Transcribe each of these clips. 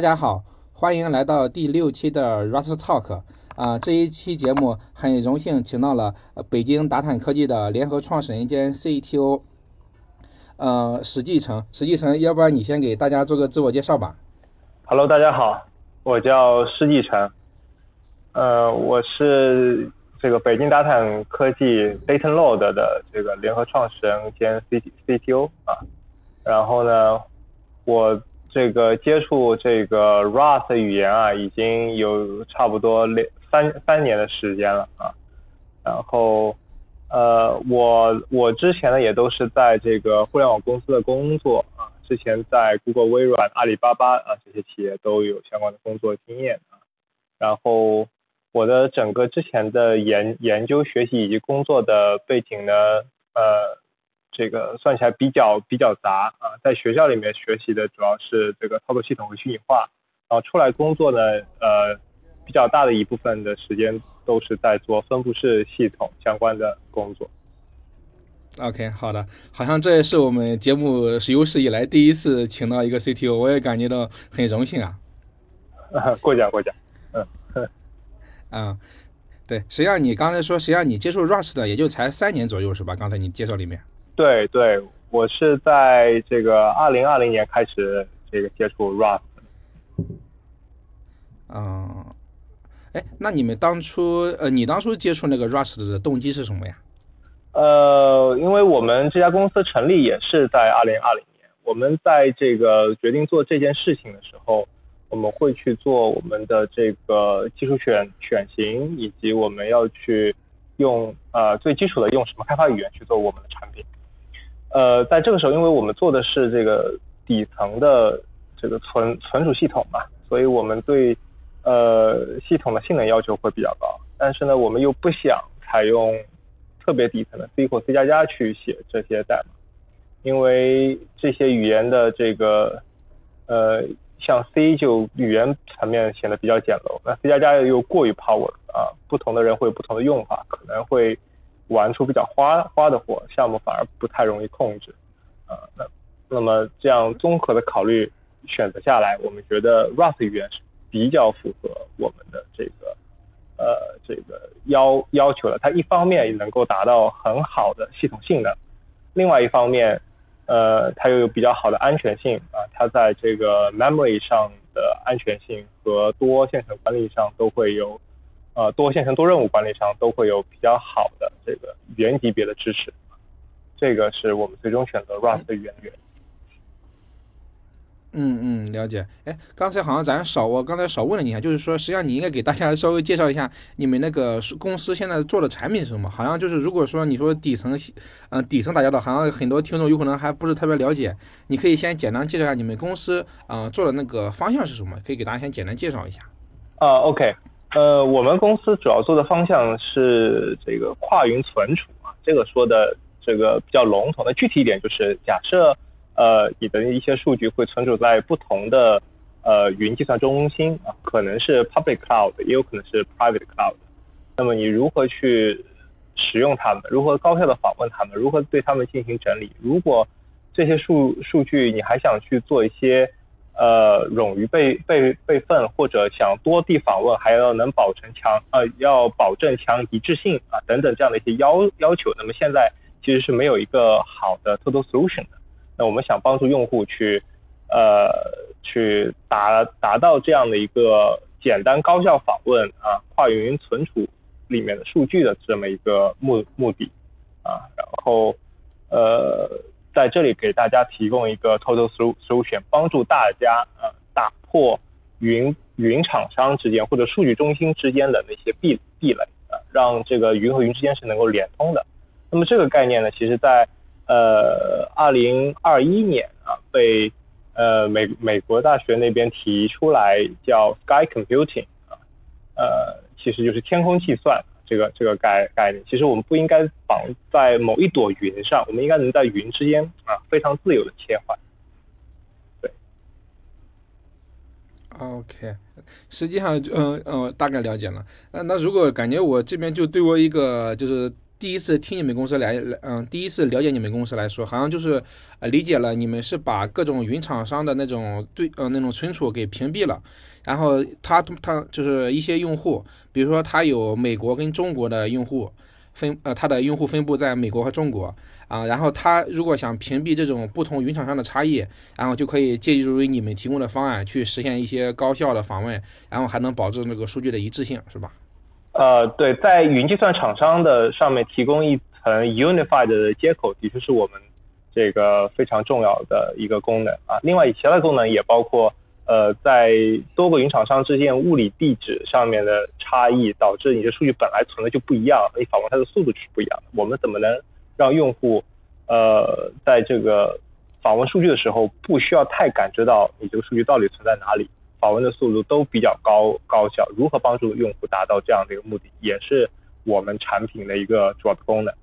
大家好，欢迎来到第六期的 Rust Talk。啊，这一期节目很荣幸请到了北京达坦科技的联合创始人兼 CTO，呃，史继成。史继成，要不然你先给大家做个自我介绍吧。Hello，大家好，我叫施继成，呃，我是这个北京达坦科技 DataLoad 的这个联合创始人兼 C CTO 啊。然后呢，我。这个接触这个 Rust 语言啊，已经有差不多两三三年的时间了啊。然后，呃，我我之前呢也都是在这个互联网公司的工作啊，之前在 Google、微软、阿里巴巴啊这些企业都有相关的工作经验啊。然后，我的整个之前的研研究、学习以及工作的背景呢，呃。这个算起来比较比较杂啊，在学校里面学习的主要是这个操作系统和虚拟化，然后出来工作呢，呃，比较大的一部分的时间都是在做分布式系统相关的工作。OK，好的，好像这也是我们节目是有史以来第一次请到一个 CTO，我也感觉到很荣幸啊。过奖过奖，嗯嗯，对，实际上你刚才说，实际上你接触 Rust 的也就才三年左右是吧？刚才你介绍里面。对对，我是在这个二零二零年开始这个接触 Rust。嗯，哎，那你们当初呃，你当初接触那个 Rust 的动机是什么呀？呃，因为我们这家公司成立也是在二零二零年，我们在这个决定做这件事情的时候，我们会去做我们的这个技术选选型，以及我们要去用呃最基础的用什么开发语言去做我们的产品。呃，在这个时候，因为我们做的是这个底层的这个存存储系统嘛，所以我们对呃系统的性能要求会比较高。但是呢，我们又不想采用特别底层的 C 或 C 加加去写这些代码，因为这些语言的这个呃，像 C 就语言层面显得比较简陋，那 C 加加又过于 power 啊，不同的人会有不同的用法，可能会。玩出比较花花的活，项目反而不太容易控制，呃，那那么这样综合的考虑选择下来，我们觉得 Rust 语言是比较符合我们的这个呃这个要要求的。它一方面也能够达到很好的系统性能，另外一方面，呃，它又有比较好的安全性啊，它在这个 memory 上的安全性和多线程管理上都会有。呃，多线程、多任务管理上都会有比较好的这个语言级别的支持，这个是我们最终选择 Rust 的语言原因。嗯嗯，了解。哎，刚才好像咱少，我刚才少问了你一下，就是说，实际上你应该给大家稍微介绍一下你们那个公司现在做的产品是什么？好像就是如果说你说底层，嗯，底层打交道，好像很多听众有可能还不是特别了解。你可以先简单介绍一下你们公司啊做的那个方向是什么？可以给大家先简单介绍一下。啊，OK。呃，我们公司主要做的方向是这个跨云存储啊，这个说的这个比较笼统。那具体一点就是，假设呃你的一些数据会存储在不同的呃云计算中心啊，可能是 public cloud，也有可能是 private cloud。那么你如何去使用它们？如何高效的访问它们？如何对它们进行整理？如果这些数数据你还想去做一些。呃，冗余备备备份或者想多地访问，还要能保证强呃，要保证强一致性啊等等这样的一些要要求。那么现在其实是没有一个好的 total solution 的。那我们想帮助用户去呃去达达到这样的一个简单高效访问啊跨云存储里面的数据的这么一个目目的啊，然后呃。在这里给大家提供一个 total solution，帮助大家呃打破云云厂商之间或者数据中心之间的那些壁壁垒啊，让这个云和云之间是能够连通的。那么这个概念呢，其实在呃二零二一年啊被呃美美国大学那边提出来叫 sky computing 啊，呃其实就是天空计算。这个这个概概念，其实我们不应该绑在某一朵云上，我们应该能在云之间啊非常自由的切换。对。OK，实际上，嗯嗯，大概了解了。那那如果感觉我这边就对我一个就是第一次听你们公司来，嗯，第一次了解你们公司来说，好像就是呃理解了你们是把各种云厂商的那种对呃那种存储给屏蔽了，然后他他就是一些用户，比如说他有美国跟中国的用户。分呃，它的用户分布在美国和中国啊，然后他如果想屏蔽这种不同云厂商的差异，然后就可以借助于你们提供的方案去实现一些高效的访问，然后还能保证那个数据的一致性，是吧？呃，对，在云计算厂商的上面提供一层 unified 的接口，的确是我们这个非常重要的一个功能啊。另外，其他的功能也包括。呃，在多个云厂商之间物理地址上面的差异，导致你的数据本来存的就不一样，你访问它的速度就是不一样的。我们怎么能让用户呃在这个访问数据的时候，不需要太感知到你这个数据到底存在哪里，访问的速度都比较高高效？如何帮助用户达到这样的一个目的，也是我们产品的一个主要的功能。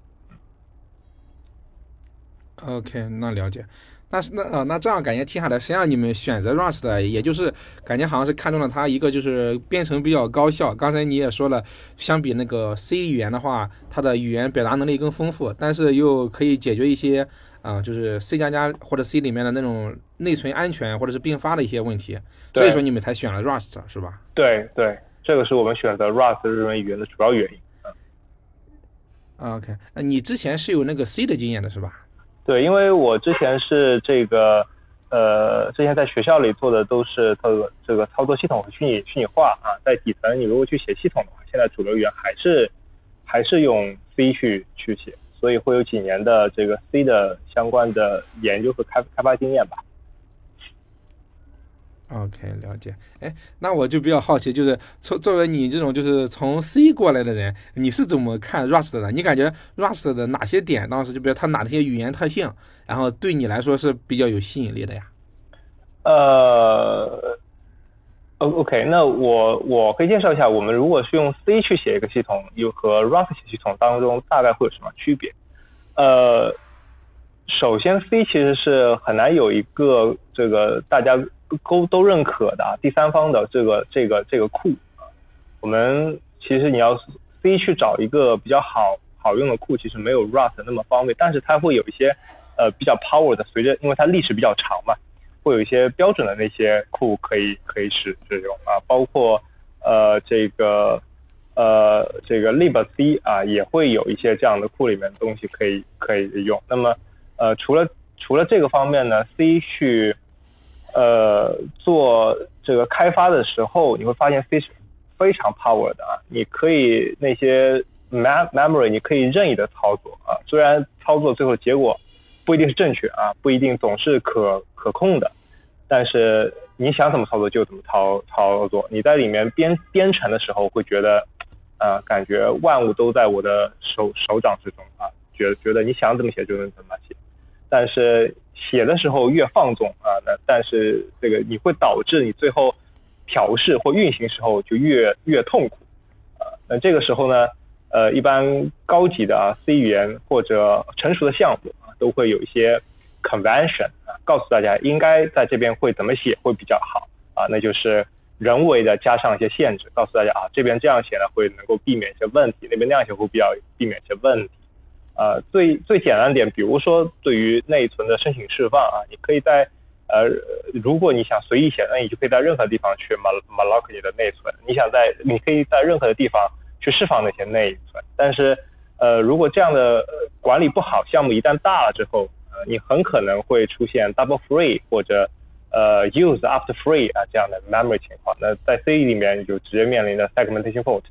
OK，那了解。那是那呃那这样感觉听下来，实际上你们选择 Rust 的，也就是感觉好像是看中了它一个就是编程比较高效。刚才你也说了，相比那个 C 语言的话，它的语言表达能力更丰富，但是又可以解决一些啊，就是 C 加加或者 C 里面的那种内存安全或者是并发的一些问题。所以说你们才选了 Rust 是吧？对对，这个是我们选择 Rust 日文语言的主要原因。OK，你之前是有那个 C 的经验的是吧？对，因为我之前是这个，呃，之前在学校里做的都是这个这个操作系统和虚拟虚拟化啊，在底层你如果去写系统的话，现在主流语言还是还是用 C 去去写，所以会有几年的这个 C 的相关的研究和开开发经验吧。OK，了解。哎，那我就比较好奇，就是从作为你这种就是从 C 过来的人，你是怎么看 Rust 的？你感觉 Rust 的哪些点当时就比如它哪些语言特性，然后对你来说是比较有吸引力的呀？呃，O，OK，那我我可以介绍一下，我们如果是用 C 去写一个系统，又和 Rust 系统当中大概会有什么区别？呃，首先 C 其实是很难有一个这个大家。都都认可的啊第三方的这个这个这个库，我们其实你要 C 去找一个比较好好用的库，其实没有 Rust 那么方便，但是它会有一些呃比较 power 的，随着因为它历史比较长嘛，会有一些标准的那些库可以可以使使用啊，包括呃这个呃这个 libc 啊也会有一些这样的库里面的东西可以可以用。那么呃除了除了这个方面呢，C 去呃，做这个开发的时候，你会发现 C 是非常 power 的啊，你可以那些 mem memory 你可以任意的操作啊，虽然操作最后结果不一定是正确啊，不一定总是可可控的，但是你想怎么操作就怎么操操作，你在里面编编程的时候会觉得，呃，感觉万物都在我的手手掌之中啊，觉觉得你想怎么写就能怎么写，但是。写的时候越放纵啊，那但是这个你会导致你最后调试或运行时候就越越痛苦啊。那这个时候呢，呃，一般高级的啊 C 语言或者成熟的项目啊，都会有一些 convention 啊，告诉大家应该在这边会怎么写会比较好啊。那就是人为的加上一些限制，告诉大家啊，这边这样写呢会能够避免一些问题，那边那样写会比较避免一些问题。呃，最最简单点，比如说对于内存的申请释放啊，你可以在呃，如果你想随意写，那你就可以在任何地方去 mal m a l o c k 你的内存。你想在，你可以在任何的地方去释放那些内存。但是，呃，如果这样的管理不好，项目一旦大了之后，呃，你很可能会出现 double free 或者呃 use after free 啊这样的 memory 情况。那在 C 里面你就直接面临着 segmentation fault，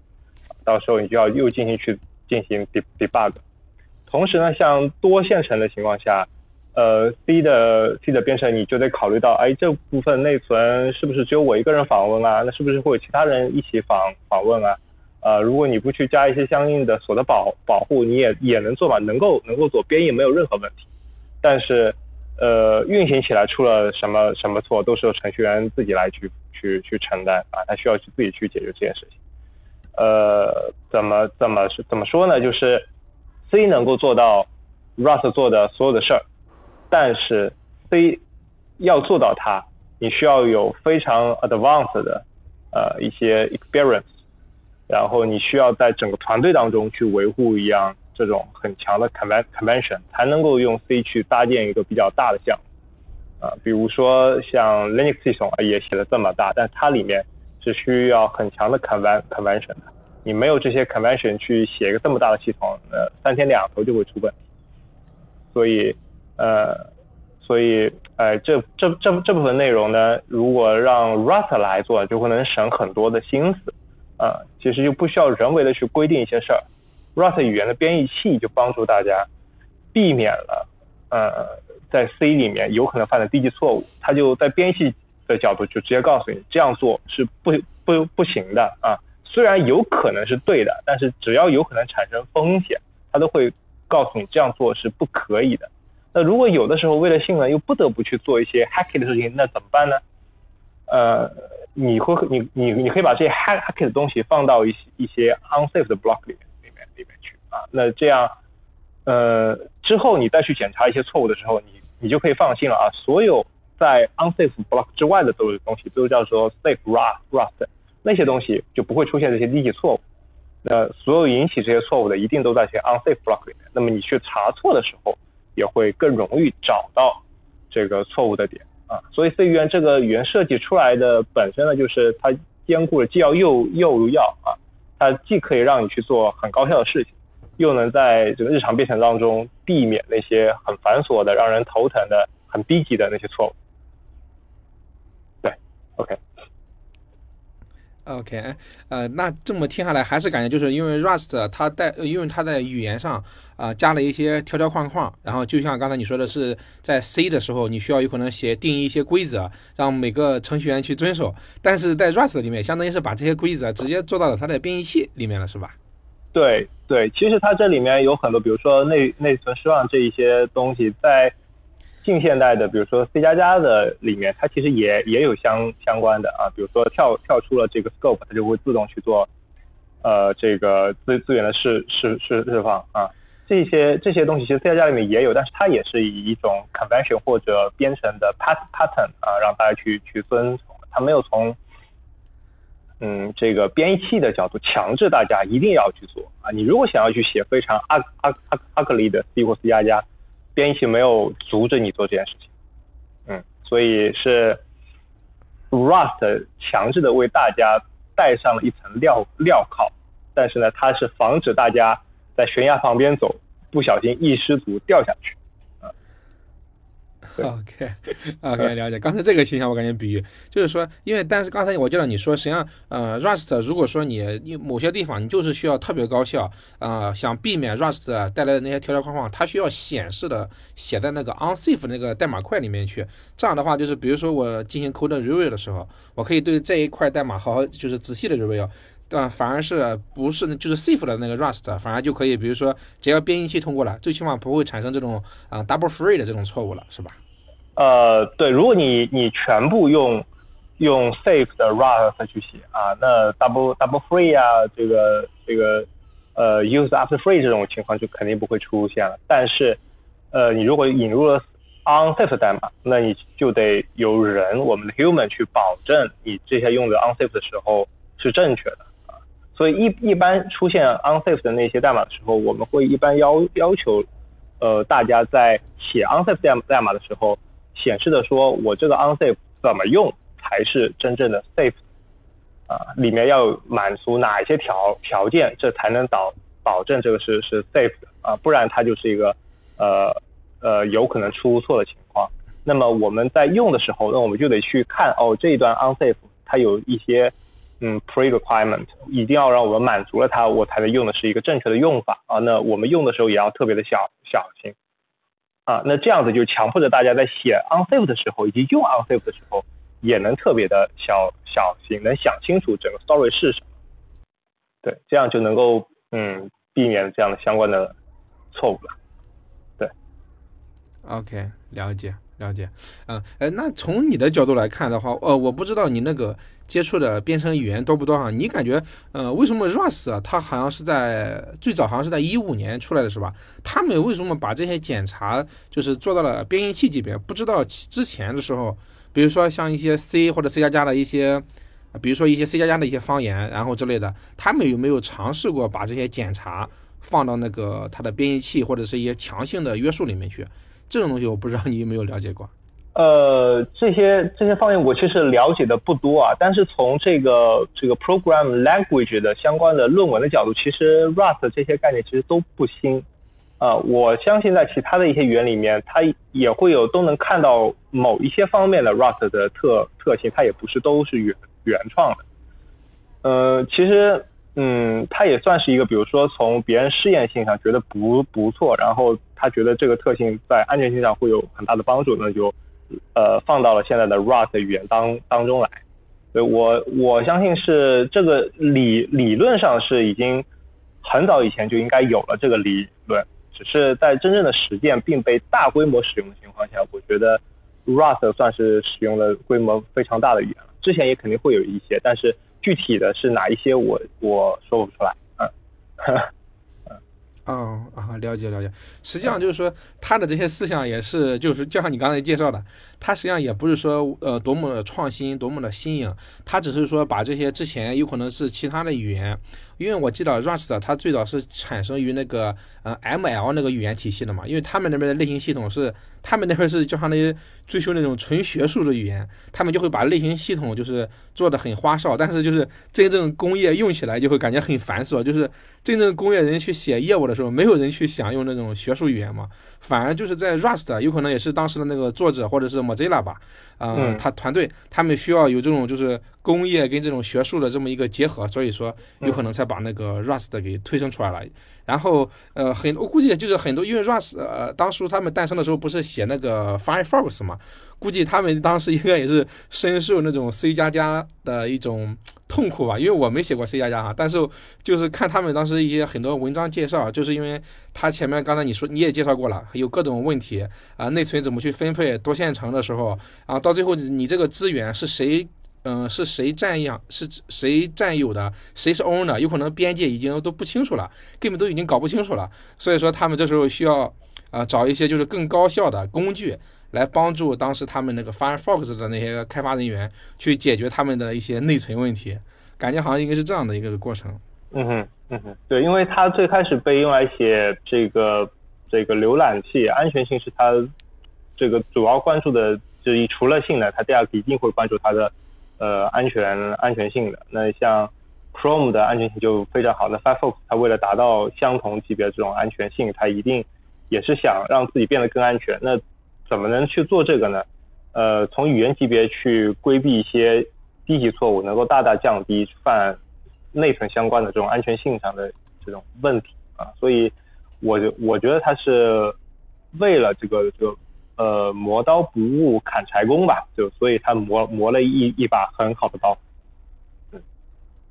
到时候你就要又进行去进行 debug。同时呢，像多线程的情况下，呃，C 的 C 的编程你就得考虑到，哎，这部分内存是不是只有我一个人访问啊？那是不是会有其他人一起访访问啊？呃，如果你不去加一些相应的锁的保保护，你也也能做嘛，能够能够做编译没有任何问题。但是，呃，运行起来出了什么什么错，都是由程序员自己来去去去承担啊，他需要去自己去解决这件事情。呃，怎么怎么是怎么说呢？就是。C 能够做到 Rust 做的所有的事儿，但是 C 要做到它，你需要有非常 advanced 的呃一些 experience，然后你需要在整个团队当中去维护一样这种很强的 convention，才能够用 C 去搭建一个比较大的项目啊。比如说像 Linux 系统，也写的这么大，但它里面是需要很强的 convention 的。你没有这些 convention 去写一个这么大的系统，呃，三天两头就会出问题。所以，呃，所以，呃，这这这这部分内容呢，如果让 Rust 来做，就会能省很多的心思。啊，其实就不需要人为的去规定一些事儿，Rust 语言的编译器就帮助大家避免了呃在 C 里面有可能犯的低级错误，它就在编译的角度就直接告诉你这样做是不不不行的啊，虽然有可能是对的，但是只要有可能产生风险，它都会告诉你这样做是不可以的。那如果有的时候为了性能又不得不去做一些 hacky 的事情，那怎么办呢？呃。你会你你你可以把这些 hack hack 的东西放到一些一些 unsafe 的 block 里面里面里面去啊，那这样呃之后你再去检查一些错误的时候，你你就可以放心了啊，所有在 unsafe block 之外的都有东西都叫做 safe rust rust 那些东西就不会出现这些低级错误，那所有引起这些错误的一定都在这些 unsafe block 里面，那么你去查错的时候也会更容易找到这个错误的点。啊，所以 C 语言这个语言设计出来的本身呢，就是它兼顾了既要又又要啊，它既可以让你去做很高效的事情，又能在这个日常编程当中避免那些很繁琐的、让人头疼的、很低级的那些错误。对，OK。OK，呃，那这么听下来，还是感觉就是因为 Rust 它带，因为它在语言上啊加了一些条条框框，然后就像刚才你说的是，在 C 的时候，你需要有可能写定义一些规则，让每个程序员去遵守，但是在 Rust 里面，相当于是把这些规则直接做到了它的编译器里面了，是吧？对对，其实它这里面有很多，比如说内内存释放这一些东西，在。近现代的，比如说 C 加加的里面，它其实也也有相相关的啊，比如说跳跳出了这个 scope，它就会自动去做，呃，这个资资源的释释释释放啊，这些这些东西其实 C 加加里面也有，但是它也是以一种 convention 或者编程的 pat pattern 啊，让大家去去遵从，它没有从嗯这个编译器的角度强制大家一定要去做啊，你如果想要去写非常 ug ug ugly 的 C 或 C 加加。编译器没有阻止你做这件事情，嗯，所以是 Rust 强制的为大家戴上了一层镣镣铐，但是呢，它是防止大家在悬崖旁边走，不小心一失足掉下去。OK，OK，了解。刚才这个形象我感觉比喻就是说，因为但是刚才我记得你说，实际上呃，Rust 如果说你你某些地方你就是需要特别高效啊，想避免 Rust 带来的那些条条框框，它需要显示的写在那个 unsafe 那个代码块里面去。这样的话，就是比如说我进行 code review 的时候，我可以对这一块代码好好就是仔细的 review，对吧反而是不是就是 safe 的那个 Rust，反而就可以，比如说只要编译器通过了，最起码不会产生这种啊 double free 的这种错误了，是吧？呃，对，如果你你全部用用 safe 的 Rust 去写啊，那 double double free 啊，这个这个呃 use after free 这种情况就肯定不会出现了。但是呃，你如果引入了 unsafe 代码，那你就得有人，我们的 human 去保证你这些用的 unsafe 的时候是正确的。所以一一般出现 unsafe 的那些代码的时候，我们会一般要要求呃大家在写 unsafe 代代码的时候。显示的说，我这个 unsafe 怎么用才是真正的 safe 啊？里面要满足哪一些条条件，这才能导保证这个是是 safe 的啊？不然它就是一个呃呃有可能出错的情况。那么我们在用的时候，那我们就得去看哦，这一段 unsafe 它有一些嗯 pre requirement，一定要让我们满足了它，我才能用的是一个正确的用法啊。那我们用的时候也要特别的小小心。啊，那这样子就强迫着大家在写 unsafe 的时候，以及用 unsafe 的时候，也能特别的小小心，能想清楚整个 story 是什么。对，这样就能够嗯避免这样的相关的错误了。，OK，了解。了解，嗯，哎，那从你的角度来看的话，呃，我不知道你那个接触的编程语言多不多啊？你感觉，呃，为什么 Rust 啊，它好像是在最早好像是在一五年出来的是吧？他们为什么把这些检查就是做到了编译器级别？不知道之前的时候，比如说像一些 C 或者 C 加加的一些，比如说一些 C 加加的一些方言，然后之类的，他们有没有尝试过把这些检查放到那个它的编译器或者是一些强性的约束里面去。这种东西我不知道你有没有了解过。呃，这些这些方面我其实了解的不多啊，但是从这个这个 program language 的相关的论文的角度，其实 Rust 这些概念其实都不新。啊，我相信在其他的一些语言里面，它也会有都能看到某一些方面的 Rust 的特特性，它也不是都是原原创的。呃，其实，嗯，它也算是一个，比如说从别人试验性上觉得不不错，然后他觉得这个特性在安全性上会有很大的帮助，那就呃放到了现在的 Rust 语言当当中来。所以我我相信是这个理理论上是已经很早以前就应该有了这个理论。只是在真正的实践并被大规模使用的情况下，我觉得 Rust 算是使用了规模非常大的语言了。之前也肯定会有一些，但是具体的是哪一些，我我说不出来。嗯。哦啊，了解了解。实际上就是说，他的这些思想也是，就是就像你刚才介绍的，他实际上也不是说呃多么的创新，多么的新颖，他只是说把这些之前有可能是其他的语言，因为我记得 Rust 它最早是产生于那个呃 ML 那个语言体系的嘛，因为他们那边的类型系统是，他们那边是就像那些追求那种纯学术的语言，他们就会把类型系统就是做的很花哨，但是就是真正工业用起来就会感觉很繁琐，就是真正工业人去写业务的。时候没有人去想用那种学术语言嘛，反而就是在 Rust，有可能也是当时的那个作者或者是 Mozilla 吧，呃，他团队他们需要有这种就是工业跟这种学术的这么一个结合，所以说有可能才把那个 Rust 给推生出来了。然后呃，很我估计就是很多，因为 Rust 呃，当初他们诞生的时候不是写那个 Firefox 嘛，估计他们当时应该也是深受那种 C 加加的一种。痛苦吧，因为我没写过 C 加加哈，但是就是看他们当时一些很多文章介绍，就是因为他前面刚才你说你也介绍过了，有各种问题啊，内存怎么去分配多线程的时候，啊，到最后你这个资源是谁，嗯，是谁占养，是谁占有的，谁是 owner，有可能边界已经都不清楚了，根本都已经搞不清楚了，所以说他们这时候需要啊找一些就是更高效的工具。来帮助当时他们那个 Firefox 的那些开发人员去解决他们的一些内存问题，感觉好像应该是这样的一个过程。嗯哼，嗯哼，对，因为它最开始被用来写这个这个浏览器，安全性是它这个主要关注的就。除了性能，它第二个一定会关注它的呃安全安全性的。那像 Chrome 的安全性就非常好，那 Firefox 它为了达到相同级别这种安全性，它一定也是想让自己变得更安全。那怎么能去做这个呢？呃，从语言级别去规避一些低级错误，能够大大降低犯内存相关的这种安全性上的这种问题啊。所以，我我觉得它是为了这个这个呃磨刀不误砍柴工吧，就所以他磨磨了一一把很好的刀。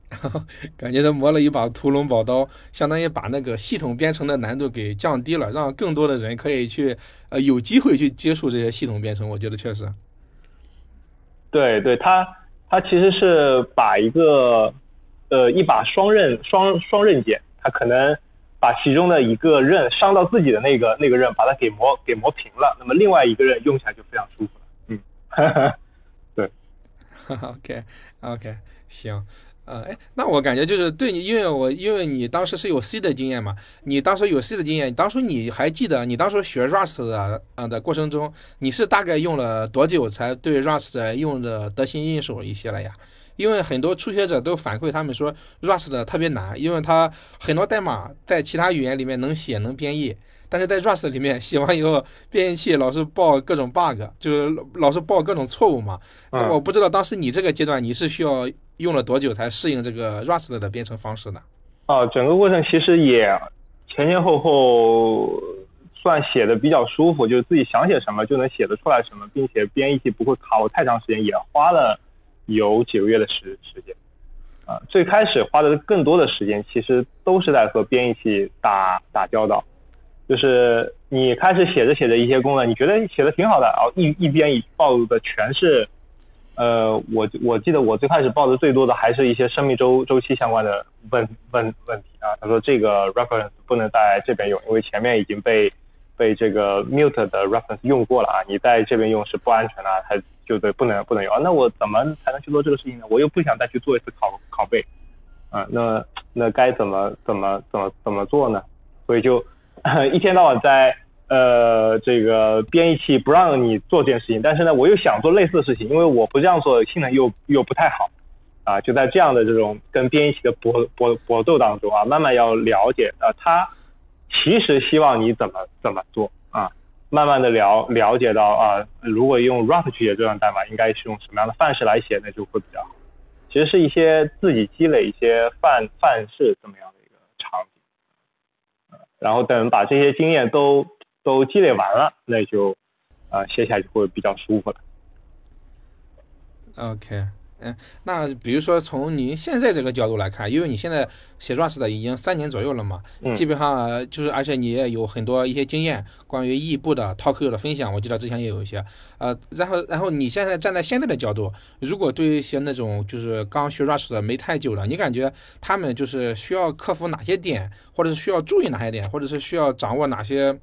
感觉他磨了一把屠龙宝刀，相当于把那个系统编程的难度给降低了，让更多的人可以去呃有机会去接触这些系统编程。我觉得确实，对对，他他其实是把一个呃一把双刃双双刃剑，他可能把其中的一个刃伤到自己的那个那个刃，把它给磨给磨平了，那么另外一个刃用起来就非常舒服了。嗯，对，OK OK，行。呃，哎，那我感觉就是对你，因为我因为你当时是有 C 的经验嘛，你当时有 C 的经验，当初你还记得你当时学 Rust 的呃的过程中，你是大概用了多久才对 Rust 用的得心应手一些了呀？因为很多初学者都反馈他们说 Rust 的特别难，因为它很多代码在其他语言里面能写能编译。但是在 Rust 里面写完以后，编译器老是报各种 bug，就是老是报各种错误嘛。我不知道当时你这个阶段你是需要用了多久才适应这个 Rust 的编程方式呢？啊，整个过程其实也前前后后算写的比较舒服，就是自己想写什么就能写得出来什么，并且编译器不会卡我太长时间，也花了有几个月的时时间。啊，最开始花的更多的时间其实都是在和编译器打打交道。就是你开始写着写着一些功能，你觉得写的挺好的，然后一一边报的全是，呃，我我记得我最开始报的最多的还是一些生命周周期相关的问问问题啊。他说这个 reference 不能在这边用，因为前面已经被被这个 mute 的 reference 用过了啊，你在这边用是不安全的，他就得不能不能用啊。那我怎么才能去做这个事情呢？我又不想再去做一次拷拷贝啊，那那该怎么怎么怎么怎么做呢？所以就 一天到晚在呃这个编译器不让你做这件事情，但是呢，我又想做类似的事情，因为我不这样做性能又又不太好啊，就在这样的这种跟编译器的搏搏搏斗当中啊，慢慢要了解啊，他其实希望你怎么怎么做啊，慢慢的了了解到啊，如果用 Rust 去写这段代码，应该是用什么样的范式来写，那就会比较好。其实是一些自己积累一些范范式这么样的一个场景，然后等把这些经验都都积累完了，那就啊写起来就会比较舒服了。OK。嗯，那比如说从您现在这个角度来看，因为你现在写 Rust 的已经三年左右了嘛，基本上就是，而且你也有很多一些经验，关于异步的 Talk 的分享，我记得之前也有一些，呃，然后然后你现在站在现在的角度，如果对于一些那种就是刚学 Rust 的没太久了，你感觉他们就是需要克服哪些点，或者是需要注意哪些点，或者是需要掌握哪些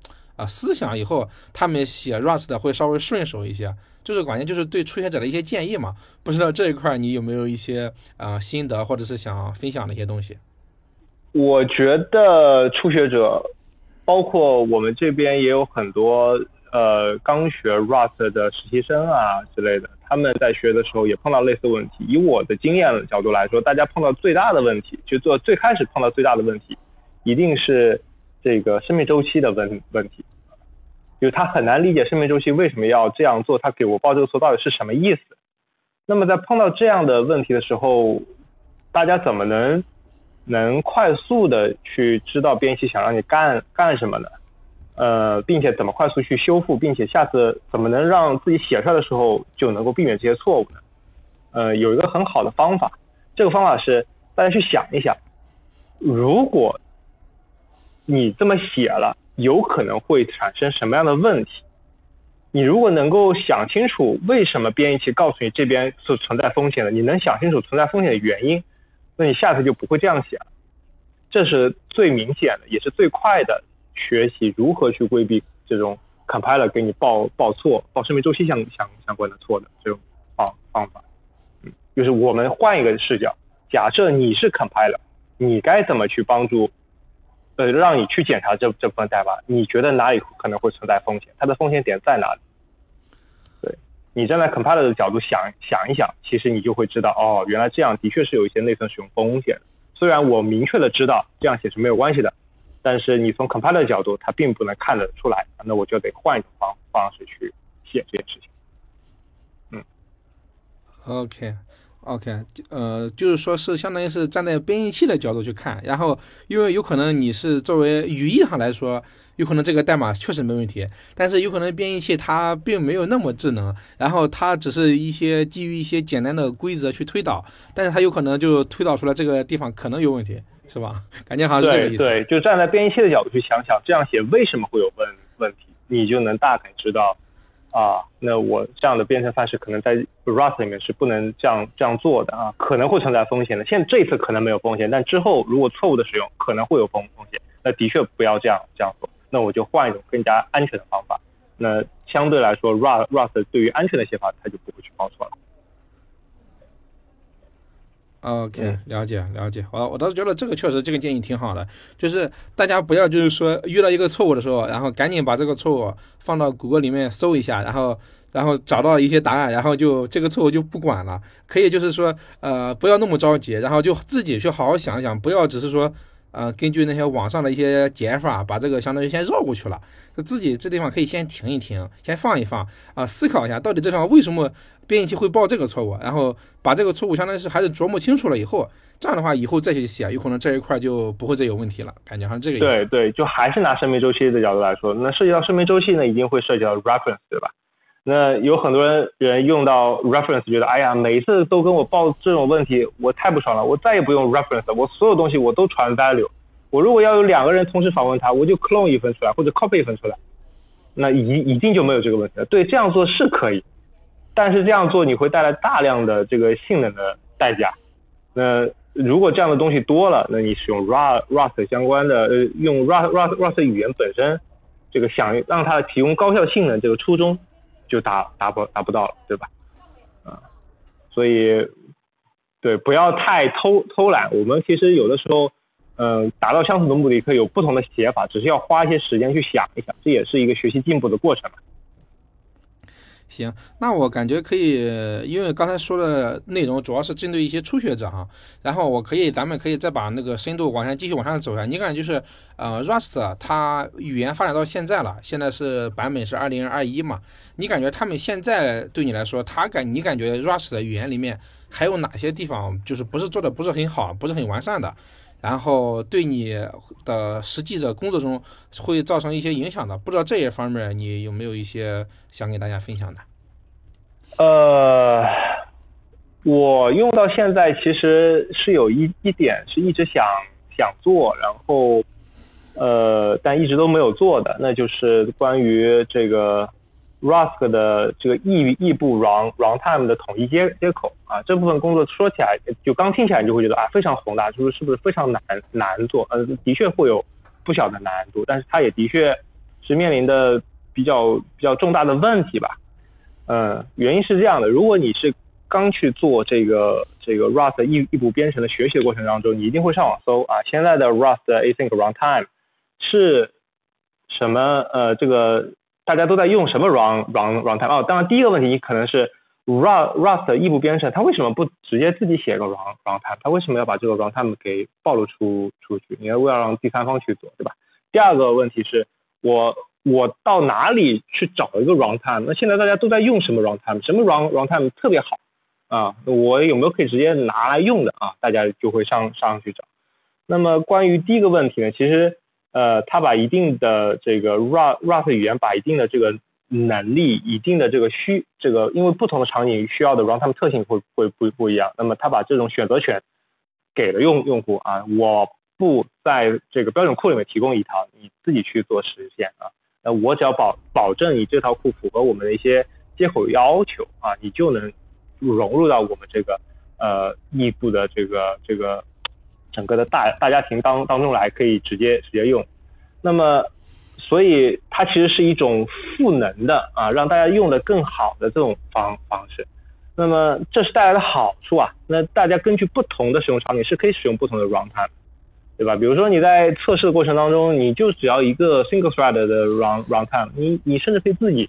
思想，以后他们写 Rust 的会稍微顺手一些。就是关键就是对初学者的一些建议嘛，不知道这一块你有没有一些啊心得或者是想分享的一些东西？我觉得初学者，包括我们这边也有很多呃刚学 Rust 的实习生啊之类的，他们在学的时候也碰到类似问题。以我的经验角度来说，大家碰到最大的问题，就做最开始碰到最大的问题，一定是这个生命周期的问问题。就他很难理解生命周期为什么要这样做，他给我报这个错到底是什么意思？那么在碰到这样的问题的时候，大家怎么能能快速的去知道编辑想让你干干什么呢？呃，并且怎么快速去修复，并且下次怎么能让自己写出来的时候就能够避免这些错误呢？呃，有一个很好的方法，这个方法是大家去想一想，如果你这么写了。有可能会产生什么样的问题？你如果能够想清楚为什么编译器告诉你这边是存在风险的，你能想清楚存在风险的原因，那你下次就不会这样写了。这是最明显的，也是最快的学习如何去规避这种 compiler 给你报报错、报生命周期相相相关的错的这种方方法。嗯，就是我们换一个视角，假设你是 compiler，你该怎么去帮助？让你去检查这这部分代码，你觉得哪里可能会存在风险？它的风险点在哪里？对你站在 compiler 的角度想想一想，其实你就会知道，哦，原来这样的确是有一些内存使用风险。虽然我明确的知道这样写是没有关系的，但是你从 compiler 的角度，它并不能看得出来，那我就得换一种方方式去写这件事情。嗯，OK。OK，呃，就是说是相当于是站在编译器的角度去看，然后因为有可能你是作为语义上来说，有可能这个代码确实没问题，但是有可能编译器它并没有那么智能，然后它只是一些基于一些简单的规则去推导，但是它有可能就推导出来这个地方可能有问题，是吧？感觉好像是这个意思。对，就站在编译器的角度去想想，这样写为什么会有问问题，你就能大概知道。啊，那我这样的编程范式可能在 Rust 里面是不能这样这样做的啊，可能会存在风险的。现在这次可能没有风险，但之后如果错误的使用，可能会有风风险。那的确不要这样这样做，那我就换一种更加安全的方法。那相对来说，Rust Rust 对于安全的写法，它就不会去报错了。OK，了解了解，我我倒是觉得这个确实这个建议挺好的，就是大家不要就是说遇到一个错误的时候，然后赶紧把这个错误放到谷歌里面搜一下，然后然后找到一些答案，然后就这个错误就不管了，可以就是说呃不要那么着急，然后就自己去好好想想，不要只是说。呃，根据那些网上的一些解法，把这个相当于先绕过去了。自己这地方可以先停一停，先放一放啊，思考一下到底这地方为什么编译器会报这个错误，然后把这个错误相当于是还是琢磨清楚了以后，这样的话以后再去写，有可能这一块就不会再有问题了。感觉像这个意思。对对，就还是拿生命周期的角度来说，那涉及到生命周期呢，一定会涉及到 reference，对吧？那有很多人人用到 reference，觉得哎呀，每次都跟我报这种问题，我太不爽了，我再也不用 reference，我所有东西我都传 value。我如果要有两个人同时访问它，我就 clone 一份出来，或者 copy 一份出来，那一一定就没有这个问题了。对，这样做是可以，但是这样做你会带来大量的这个性能的代价。那如果这样的东西多了，那你使用 Rust Rust 相关的，呃，用 Rust Rust Rust 语言本身，这个想让它提供高效性能这个初衷。就达达不达不到了，对吧？嗯，所以对，不要太偷偷懒。我们其实有的时候嗯，达到相同的目的可以有不同的写法，只是要花一些时间去想一想，这也是一个学习进步的过程。行，那我感觉可以，因为刚才说的内容主要是针对一些初学者哈，然后我可以，咱们可以再把那个深度往下继续往上走下。你感觉就是，呃，Rust 它语言发展到现在了，现在是版本是二零二一嘛？你感觉他们现在对你来说，他感你感觉 Rust 的语言里面还有哪些地方就是不是做的不是很好，不是很完善的？然后对你的实际的工作中会造成一些影响的，不知道这一方面你有没有一些想给大家分享的？呃，我用到现在其实是有一一点是一直想想做，然后呃，但一直都没有做的，那就是关于这个。Rust 的这个异异步 run runtime 的统一接接口啊，这部分工作说起来就刚听起来你就会觉得啊非常宏大，就是是不是非常难难做？呃，的确会有不小的难度，但是它也的确是面临的比较比较重大的问题吧。嗯，原因是这样的，如果你是刚去做这个这个 Rust 异异步编程的学习的过程当中，你一定会上网搜啊，现在的 Rust async runtime 是什么？呃，这个。大家都在用什么 run run runtime？哦，当然第一个问题你可能是 Rust Rust 异步编程，它为什么不直接自己写个 run runtime？它为什么要把这个 runtime 给暴露出出去？你要为了让第三方去做，对吧？第二个问题是我我到哪里去找一个 runtime？那现在大家都在用什么 runtime？什么 run runtime 特别好啊？我有没有可以直接拿来用的啊？大家就会上上去找。那么关于第一个问题呢，其实。呃，它把一定的这个 Rust Rust 语言把一定的这个能力、一定的这个需这个，因为不同的场景需要的 runtime 特性会会不不一样。那么它把这种选择权给了用用户啊，我不在这个标准库里面提供一套，你自己去做实现啊。那我只要保保证你这套库符合我们的一些接口要求啊，你就能融入到我们这个呃异步的这个这个。整个的大大家庭当当中来可以直接直接用，那么所以它其实是一种赋能的啊，让大家用的更好的这种方方式。那么这是带来的好处啊。那大家根据不同的使用场景是可以使用不同的 runtime，对吧？比如说你在测试的过程当中，你就只要一个 single thread 的 run runtime，你你甚至可以自己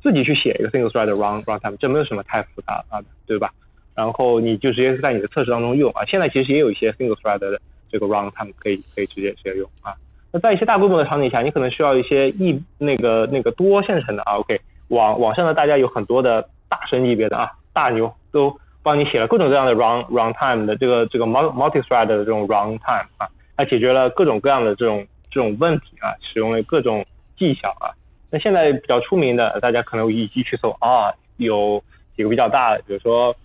自己去写一个 single thread run runtime，这没有什么太复杂啊，对吧？然后你就直接在你的测试当中用啊，现在其实也有一些 single thread 的这个 runtime 可以可以直接直接用啊。那在一些大规模的场景下，你可能需要一些一那个那个多线程的啊。OK，网网上的大家有很多的大神级别的啊，大牛都帮你写了各种各样的 run runtime 的这个这个 multi thread 的这种 runtime 啊，它解决了各种各样的这种这种问题啊，使用了各种技巧啊。那现在比较出名的，大家可能一一去搜啊，有几个比较大的，比如说。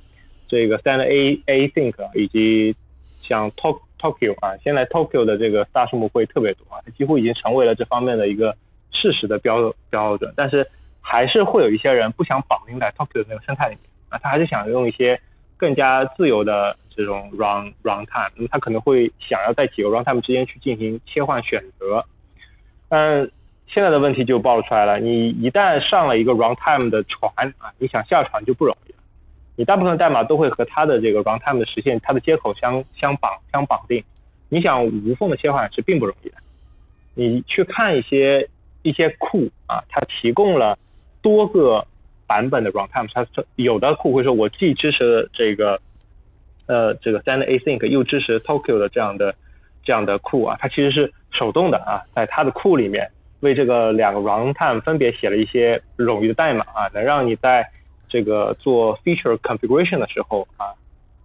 这个 Send A Async 以及像 Tok Tokyo 啊，现在 Tokyo 的这个大数目会特别多啊，几乎已经成为了这方面的一个事实的标标准。但是还是会有一些人不想绑定在 Tokyo 的那个生态里面啊，他还是想用一些更加自由的这种 run runtime，那么他可能会想要在几个 runtime 之间去进行切换选择。嗯，现在的问题就暴露出来了，你一旦上了一个 runtime 的船啊，你想下船就不容易。你大部分代码都会和它的这个 runtime 的实现，它的接口相相绑相绑定。你想无缝的切换是并不容易的。你去看一些一些库啊，它提供了多个版本的 runtime，它有的库会说我既支持这个呃这个 send async，又支持 Tokyo 的这样的这样的库啊，它其实是手动的啊，在它的库里面为这个两个 runtime 分别写了一些冗余的代码啊，能让你在这个做 feature configuration 的时候啊，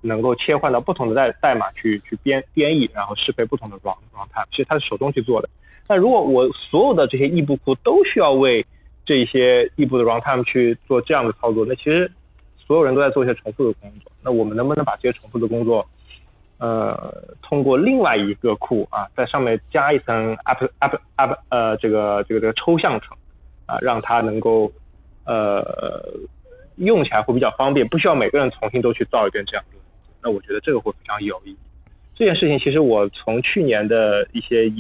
能够切换到不同的代代码去去编编译，然后适配不同的 run runtime，其实它是手动去做的。那如果我所有的这些异步库都需要为这些异步的 runtime 去做这样的操作，那其实所有人都在做一些重复的工作。那我们能不能把这些重复的工作，呃，通过另外一个库啊，在上面加一层 app app app 呃这个这个这个抽象层啊，让它能够呃。用起来会比较方便，不需要每个人重新都去造一遍这样的。那我觉得这个会非常有意义。这件事情其实我从去年的一些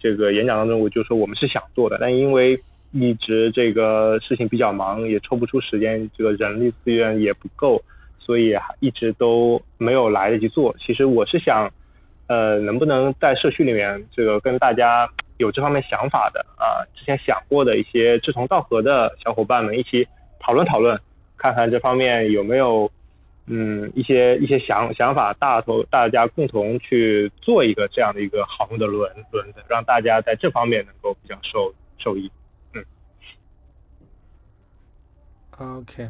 这个演讲当中，我就说我们是想做的，但因为一直这个事情比较忙，也抽不出时间，这个人力资源也不够，所以一直都没有来得及做。其实我是想，呃，能不能在社区里面这个跟大家有这方面想法的啊，之前想过的一些志同道合的小伙伴们一起讨论讨论，看看这方面有没有嗯一些一些想想法，大头大家共同去做一个这样的一个好用的轮轮子，让大家在这方面能够比较受受益。嗯。OK，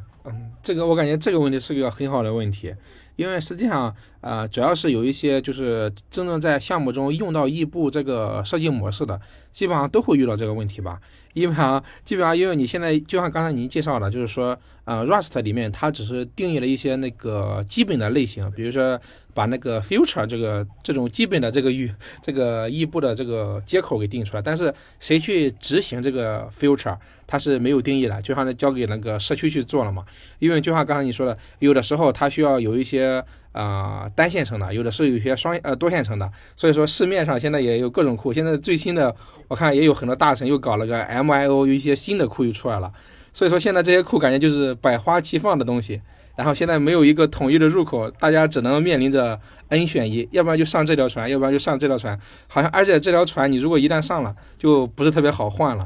这个我感觉这个问题是个很好的问题。因为实际上，呃，主要是有一些就是真正在项目中用到异步这个设计模式的，基本上都会遇到这个问题吧。基本上，基本上，因为你现在就像刚才您介绍的，就是说，呃，Rust 里面它只是定义了一些那个基本的类型，比如说把那个 future 这个这种基本的这个域这个异步的这个接口给定出来，但是谁去执行这个 future，它是没有定义的，就像交给那个社区去做了嘛。因为就像刚才你说的，有的时候它需要有一些。啊，单线程的，有的是有一些双呃多线程的，所以说市面上现在也有各种库。现在最新的，我看也有很多大神又搞了个 MIO，有一些新的库又出来了。所以说现在这些库感觉就是百花齐放的东西，然后现在没有一个统一的入口，大家只能面临着 N 选一，要不然就上这条船，要不然就上这条船。好像而且这条船你如果一旦上了，就不是特别好换了。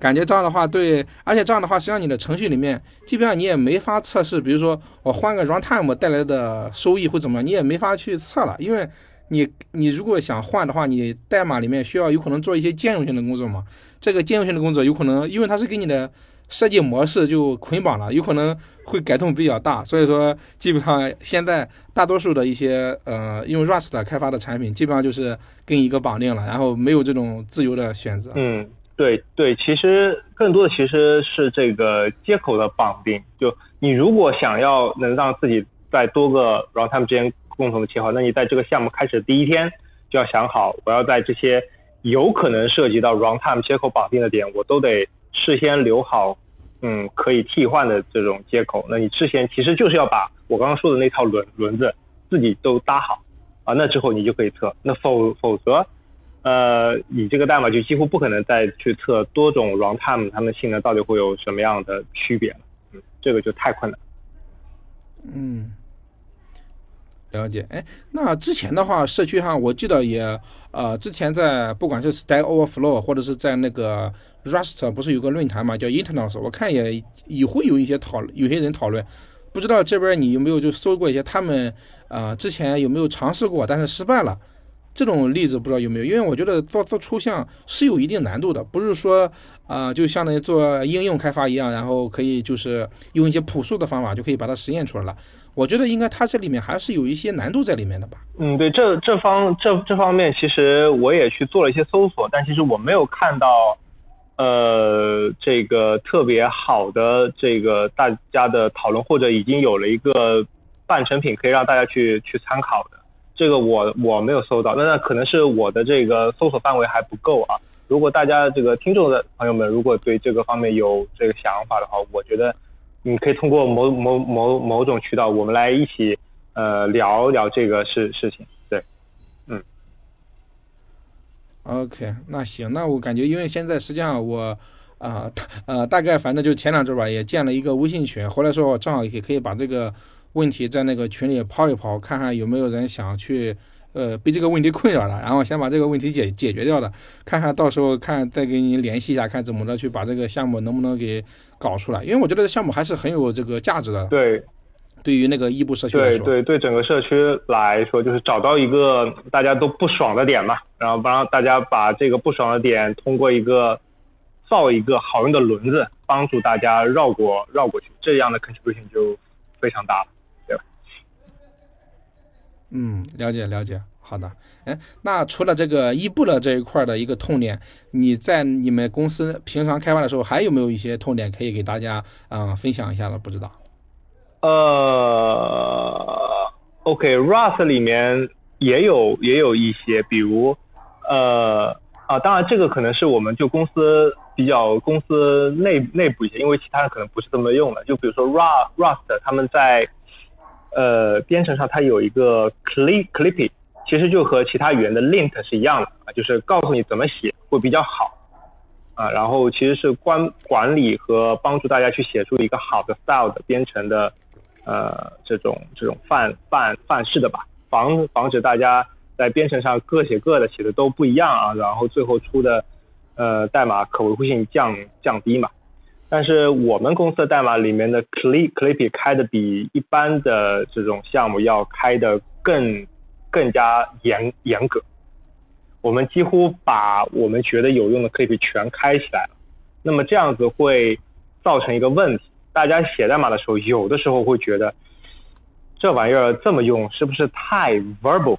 感觉这样的话，对，而且这样的话，实际上你的程序里面，基本上你也没法测试。比如说，我换个 runtime 带来的收益会怎么样，你也没法去测了。因为你，你如果想换的话，你代码里面需要有可能做一些兼容性的工作嘛。这个兼容性的工作有可能，因为它是跟你的设计模式就捆绑了，有可能会改动比较大。所以说，基本上现在大多数的一些呃用 Rust 开发的产品，基本上就是跟一个绑定了，然后没有这种自由的选择。嗯。对对，其实更多的其实是这个接口的绑定。就你如果想要能让自己在多个 runtime 之间共同的切换，那你在这个项目开始的第一天就要想好，我要在这些有可能涉及到 runtime 接口绑定的点，我都得事先留好，嗯，可以替换的这种接口。那你之前其实就是要把我刚刚说的那套轮轮子自己都搭好啊，那之后你就可以测。那否否则。呃，你这个代码就几乎不可能再去测多种 runtime 它们性能到底会有什么样的区别了，嗯，这个就太困难。嗯，了解。哎，那之前的话，社区上我记得也，呃，之前在不管是 Stack Overflow 或者是在那个 Rust，不是有个论坛嘛，叫 Internals，我看也也会有一些讨，有些人讨论，不知道这边你有没有就搜过一些他们，呃，之前有没有尝试过，但是失败了。这种例子不知道有没有，因为我觉得做做抽象是有一定难度的，不是说啊，就相当于做应用开发一样，然后可以就是用一些朴素的方法就可以把它实验出来了。我觉得应该它这里面还是有一些难度在里面的吧。嗯，对，这这方这这方面其实我也去做了一些搜索，但其实我没有看到呃这个特别好的这个大家的讨论，或者已经有了一个半成品可以让大家去去参考的。这个我我没有搜到，那那可能是我的这个搜索范围还不够啊。如果大家这个听众的朋友们如果对这个方面有这个想法的话，我觉得你可以通过某某某某种渠道，我们来一起呃聊聊这个事事情。对，嗯。OK，那行，那我感觉因为现在实际上我啊呃大概反正就前两周吧，也建了一个微信群，回来说我正好也可以把这个。问题在那个群里抛一抛，看看有没有人想去，呃，被这个问题困扰了，然后想把这个问题解解决掉的，看看到时候看再给你联系一下，看怎么着去把这个项目能不能给搞出来。因为我觉得这项目还是很有这个价值的。对，对于那个异步社区来说，对对对，整个社区来说，就是找到一个大家都不爽的点嘛，然后帮大家把这个不爽的点通过一个造一个好用的轮子，帮助大家绕过绕过去，这样的 contribution 就非常大了。对吧嗯，了解了解，好的。哎，那除了这个伊布的这一块的一个痛点，你在你们公司平常开发的时候，还有没有一些痛点可以给大家嗯分享一下了？不知道。呃，OK，Rust 里面也有也有一些，比如呃啊，当然这个可能是我们就公司比较公司内内部一些，因为其他人可能不是这么用的。就比如说 Rust，他们在呃，编程上它有一个 clip clippy，其实就和其他语言的 lint 是一样的啊，就是告诉你怎么写会比较好啊，然后其实是管管理和帮助大家去写出一个好的 style 的编程的呃这种这种范范范式的吧，防防止大家在编程上各写各的，写的都不一样啊，然后最后出的呃代码可维护性降降低嘛。但是我们公司的代码里面的 Clip Clippy 开的比一般的这种项目要开的更更加严严格。我们几乎把我们觉得有用的 Clippy 全开起来了。那么这样子会造成一个问题，大家写代码的时候，有的时候会觉得这玩意儿这么用是不是太 verbal？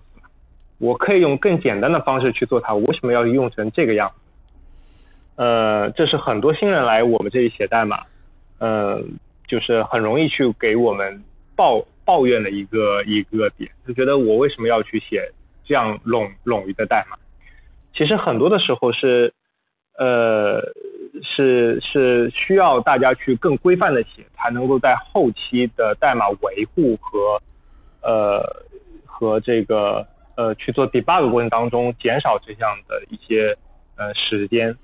我可以用更简单的方式去做它，我为什么要用成这个样？呃，这是很多新人来我们这里写代码，呃，就是很容易去给我们抱抱怨的一个一个点，就觉得我为什么要去写这样冗冗余的代码？其实很多的时候是，呃，是是需要大家去更规范的写，才能够在后期的代码维护和呃和这个呃去做 debug 过程当中减少这样的一些呃时间。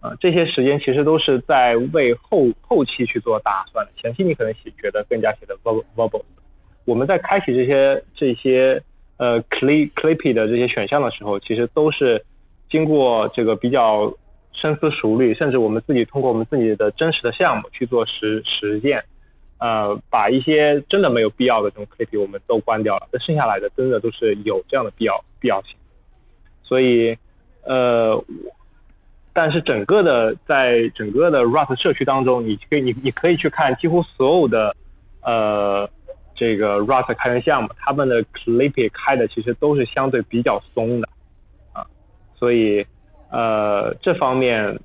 啊，这些时间其实都是在为后后期去做打算的。前期你可能写觉得更加写的 verbal，我们在开启这些这些呃 clip clippy 的这些选项的时候，其实都是经过这个比较深思熟虑，甚至我们自己通过我们自己的真实的项目去做实实践，呃，把一些真的没有必要的这种 clip 我们都关掉了，那剩下来的真的都是有这样的必要必要性。所以，呃。但是整个的在整个的 Rust 社区当中，你可以你你可以去看几乎所有的呃这个 Rust 开源项目，他们的 clip 开的其实都是相对比较松的啊，所以呃这方面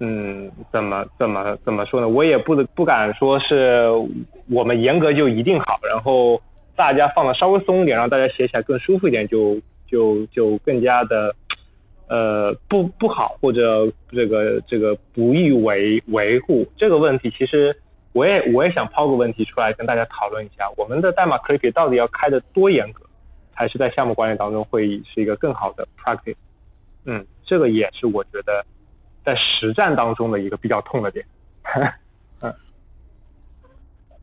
嗯怎么怎么怎么说呢？我也不不敢说是我们严格就一定好，然后大家放的稍微松一点，让大家写起来更舒服一点，就就就更加的。呃，不不好，或者这个这个不易维维护这个问题，其实我也我也想抛个问题出来跟大家讨论一下，我们的代码 Clippy 到底要开的多严格，才是在项目管理当中会是一个更好的 practice？嗯，这个也是我觉得在实战当中的一个比较痛的点。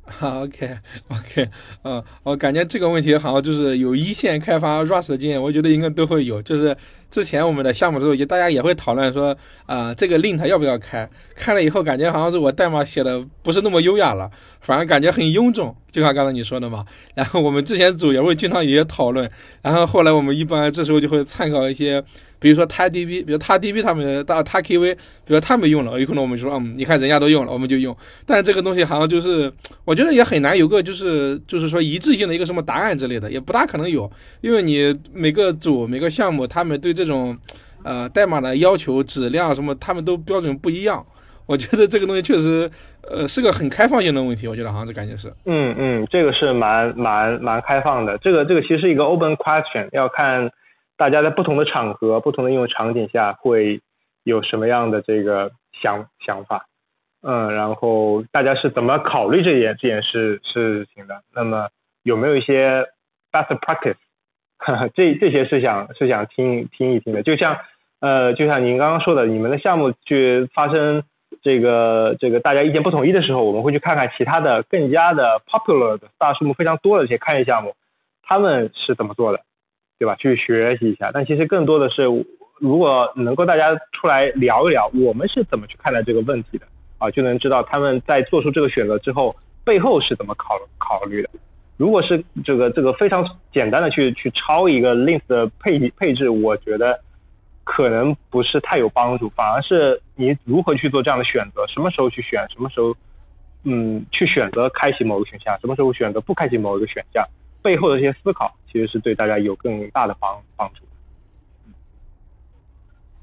好，OK，OK，嗯，我感觉这个问题好像就是有一线开发 Rust 的经验，我觉得应该都会有。就是之前我们的项目的时候，也大家也会讨论说，啊，这个 lint 要不要开？开了以后，感觉好像是我代码写的不是那么优雅了，反而感觉很臃肿。就像刚才你说的嘛。然后我们之前组也会经常有些讨论。然后后来我们一般这时候就会参考一些。比如说他 DB，比如他 DB 他们大他 KV，比如他们用了，有可能我们说，嗯，你看人家都用了，我们就用。但是这个东西好像就是，我觉得也很难有个就是就是说一致性的一个什么答案之类的，也不大可能有，因为你每个组每个项目他们对这这种呃代码的要求质量什么，他们都标准不一样。我觉得这个东西确实呃是个很开放性的问题，我觉得好像这感觉是。嗯嗯，这个是蛮蛮蛮开放的，这个这个其实是一个 open question，要看。大家在不同的场合、不同的应用场景下会有什么样的这个想想法？嗯，然后大家是怎么考虑这件这件事事情的？那么有没有一些 best practice？这这些是想是想听听一听的。就像呃，就像您刚刚说的，你们的项目去发生这个这个大家意见不统一的时候，我们会去看看其他的更加的 popular 的大数目非常多的这些开源项目，他们是怎么做的？对吧？去学习一下，但其实更多的是，如果能够大家出来聊一聊，我们是怎么去看待这个问题的啊，就能知道他们在做出这个选择之后，背后是怎么考考虑的。如果是这个这个非常简单的去去抄一个 link 的配配置，我觉得可能不是太有帮助，反而是你如何去做这样的选择，什么时候去选，什么时候嗯去选择开启某个选项，什么时候选择不开启某一个选项。背后的一些思考，其实是对大家有更大的帮帮助。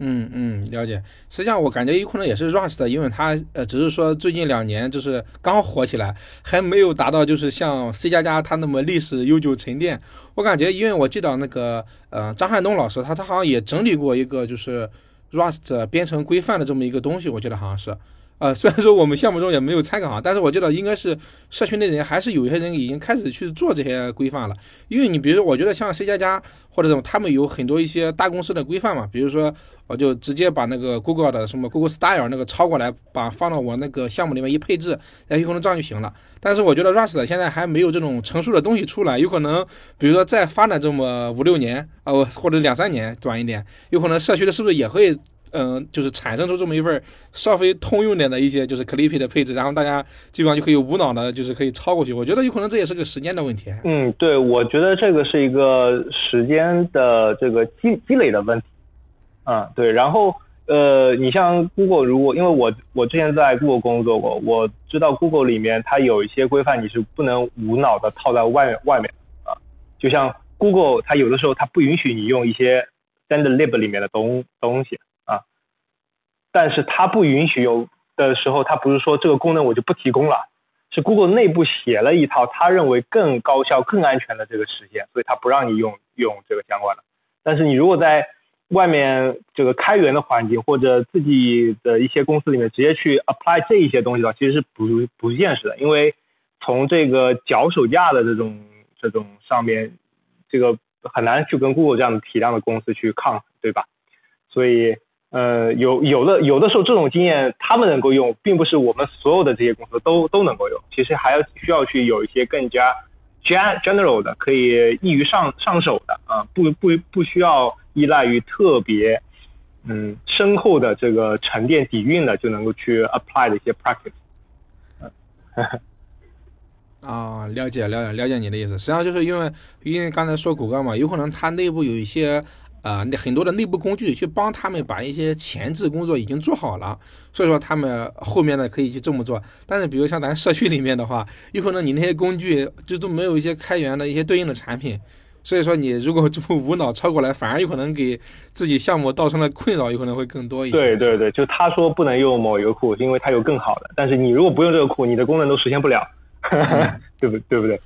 嗯嗯，了解。实际上，我感觉有可能也是 Rust，因为它呃，只是说最近两年就是刚火起来，还没有达到就是像 C 加加它那么历史悠久沉淀。我感觉，因为我记得那个呃张汉东老师，他他好像也整理过一个就是 Rust 编程规范的这么一个东西，我记得好像是。呃，虽然说我们项目中也没有参考，但是我觉得应该是社区内人还是有一些人已经开始去做这些规范了。因为你比如，我觉得像 C 加加或者什么，他们有很多一些大公司的规范嘛，比如说我就直接把那个 Google 的什么 Google Style 那个抄过来，把放到我那个项目里面一配置，哎，有可能这样就行了。但是我觉得 Rust 现在还没有这种成熟的东西出来，有可能比如说再发展这么五六年啊，或者两三年短一点，有可能社区的是不是也会？嗯，就是产生出这么一份稍微通用点的一些就是 Clip 的配置，然后大家基本上就可以无脑的，就是可以抄过去。我觉得有可能这也是个时间的问题。嗯，对，我觉得这个是一个时间的这个积积累的问题。嗯，对。然后呃，你像 Google，如果因为我我之前在 Google 工作过，我知道 Google 里面它有一些规范你是不能无脑的套在外面外面啊。就像 Google，它有的时候它不允许你用一些 Standard Lib 里面的东东西。但是它不允许有的时候，它不是说这个功能我就不提供了，是 Google 内部写了一套他认为更高效、更安全的这个实现，所以它不让你用用这个相关的。但是你如果在外面这个开源的环境或者自己的一些公司里面直接去 apply 这一些东西的话，其实是不不现实的，因为从这个脚手架的这种这种上面，这个很难去跟 Google 这样的体量的公司去抗衡，对吧？所以。呃，有有的有的时候这种经验他们能够用，并不是我们所有的这些公司都都能够用。其实还要需要去有一些更加 general 的，可以易于上上手的啊，不不不需要依赖于特别嗯深厚的这个沉淀底蕴的，就能够去 apply 的一些 practice。啊，了解了解了解你的意思，实际上就是因为因为刚才说谷歌嘛，有可能它内部有一些。啊，那很多的内部工具去帮他们把一些前置工作已经做好了，所以说他们后面呢可以去这么做。但是，比如像咱社区里面的话，有可能你那些工具就都没有一些开源的一些对应的产品，所以说你如果这么无脑抄过来，反而有可能给自己项目造成的困扰有可能会更多一些。对对对，就他说不能用某一个库，是因为他有更好的，但是你如果不用这个库，你的功能都实现不了，对不对不对？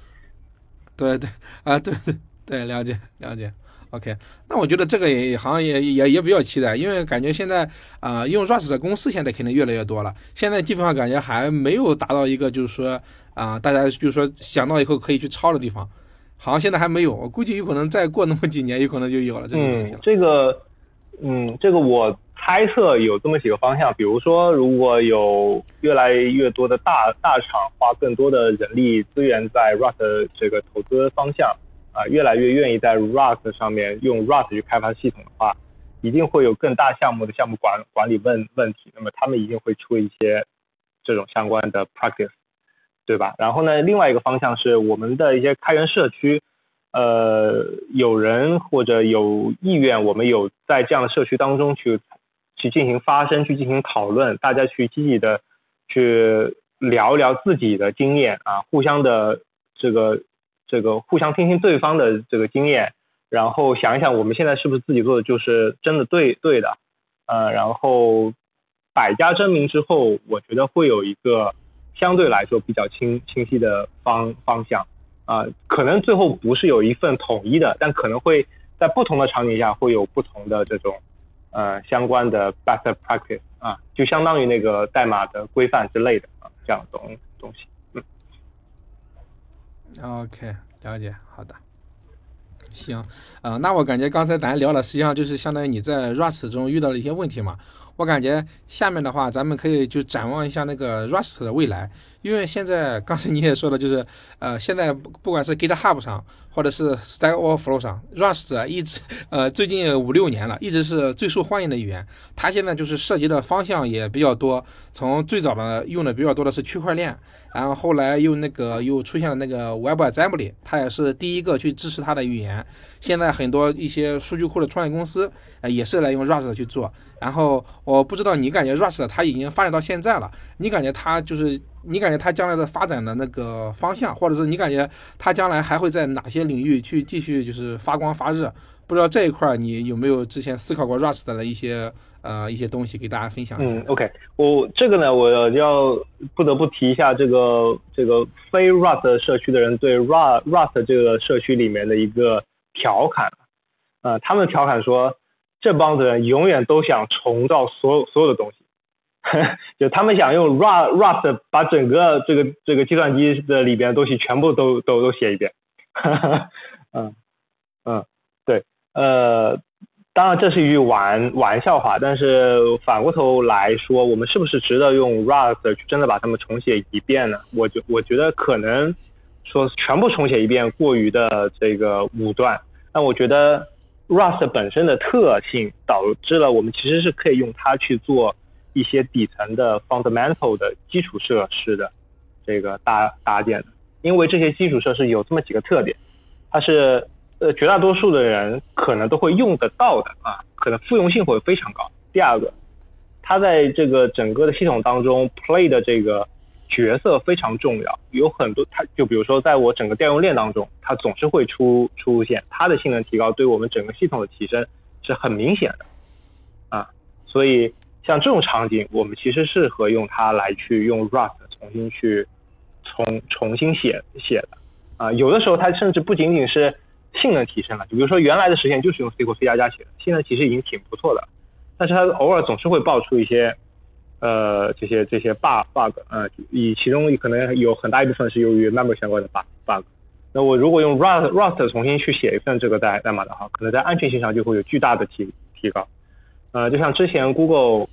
对对啊，对对对，了解了解。OK，那我觉得这个也好像也也也比较期待，因为感觉现在啊用 Rust 的公司现在肯定越来越多了。现在基本上感觉还没有达到一个就是说啊大家就是说想到以后可以去抄的地方，好像现在还没有。我估计有可能再过那么几年，有可能就有了这个东西了。这个，嗯，这个我猜测有这么几个方向，比如说如果有越来越多的大大厂花更多的人力资源在 Rust 这个投资方向。啊，越来越愿意在 Rust 上面用 Rust 去开发系统的话，一定会有更大项目的项目管管理问问题。那么他们一定会出一些这种相关的 practice，对吧？然后呢，另外一个方向是我们的一些开源社区，呃，有人或者有意愿，我们有在这样的社区当中去去进行发声，去进行讨论，大家去积极的去聊一聊自己的经验啊，互相的这个。这个互相听听对方的这个经验，然后想一想我们现在是不是自己做的就是真的对对的，呃，然后百家争鸣之后，我觉得会有一个相对来说比较清清晰的方方向，啊，可能最后不是有一份统一的，但可能会在不同的场景下会有不同的这种呃相关的 best practice 啊，就相当于那个代码的规范之类的啊这样东东西。OK，了解，好的，行，呃，那我感觉刚才咱聊了，实际上就是相当于你在 Rust 中遇到了一些问题嘛。我感觉下面的话，咱们可以就展望一下那个 Rust 的未来，因为现在刚才你也说了，就是呃，现在不管是 GitHub 上，或者是 Stack Overflow 上，Rust 一直呃最近五六年了，一直是最受欢迎的语言。它现在就是涉及的方向也比较多，从最早的用的比较多的是区块链，然后后来又那个又出现了那个 WebAssembly，它也是第一个去支持它的语言。现在很多一些数据库的创业公司，呃，也是来用 Rust 去做。然后我不知道你感觉 Rust 它已经发展到现在了，你感觉它就是你感觉它将来的发展的那个方向，或者是你感觉它将来还会在哪些领域去继续就是发光发热？不知道这一块你有没有之前思考过 Rust 的一些呃一些东西给大家分享一下？嗯，OK，我这个呢，我要不得不提一下这个这个非 Rust 社区的人对 Rust Rust 这个社区里面的一个。调侃，呃，他们调侃说，这帮子人永远都想重造所有所有的东西，就他们想用 Rust 把整个这个这个计算机的里边的东西全部都都都写一遍。嗯嗯，对，呃，当然这是一句玩玩笑话，但是反过头来说，我们是不是值得用 Rust 去真的把它们重写一遍呢？我觉我觉得可能说全部重写一遍过于的这个武断，但我觉得 Rust 本身的特性导致了我们其实是可以用它去做。一些底层的 fundamental 的基础设施的这个搭搭建，因为这些基础设施有这么几个特点，它是呃绝大多数的人可能都会用得到的啊，可能复用性会非常高。第二个，它在这个整个的系统当中 play 的这个角色非常重要，有很多它就比如说在我整个调用链当中，它总是会出出现它的性能提高，对我们整个系统的提升是很明显的啊，所以。像这种场景，我们其实适合用它来去用 Rust 重新去重重新写写的啊。有的时候它甚至不仅仅是性能提升了，就比如说原来的实现就是用 C 或 C 加加写的，现在其实已经挺不错的。但是它偶尔总是会爆出一些呃这些这些 bug bug 啊，以其中可能有很大一部分是由于 memory 相关的 bug bug。那我如果用 Rust Rust 重新去写一份这个代代码的话，可能在安全性上就会有巨大的提提高。呃，就像之前 Google。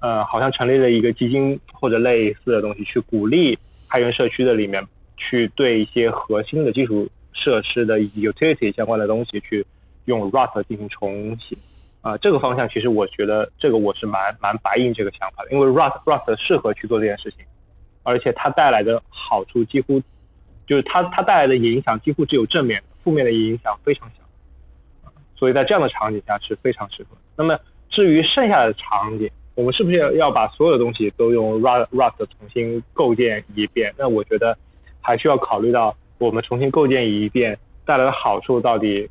呃，好像成立了一个基金或者类似的东西，去鼓励开源社区的里面去对一些核心的基础设施的以及 utility 相关的东西去用 Rust 进行重写。啊，这个方向其实我觉得这个我是蛮蛮白印这个想法的，因为 Rust Rust 适合去做这件事情，而且它带来的好处几乎就是它它带来的影响几乎只有正面，负面的影响非常小。所以在这样的场景下是非常适合。那么至于剩下的场景，我们是不是要要把所有的东西都用 Rust Rust 重新构建一遍？那我觉得还需要考虑到我们重新构建一遍带来的好处到底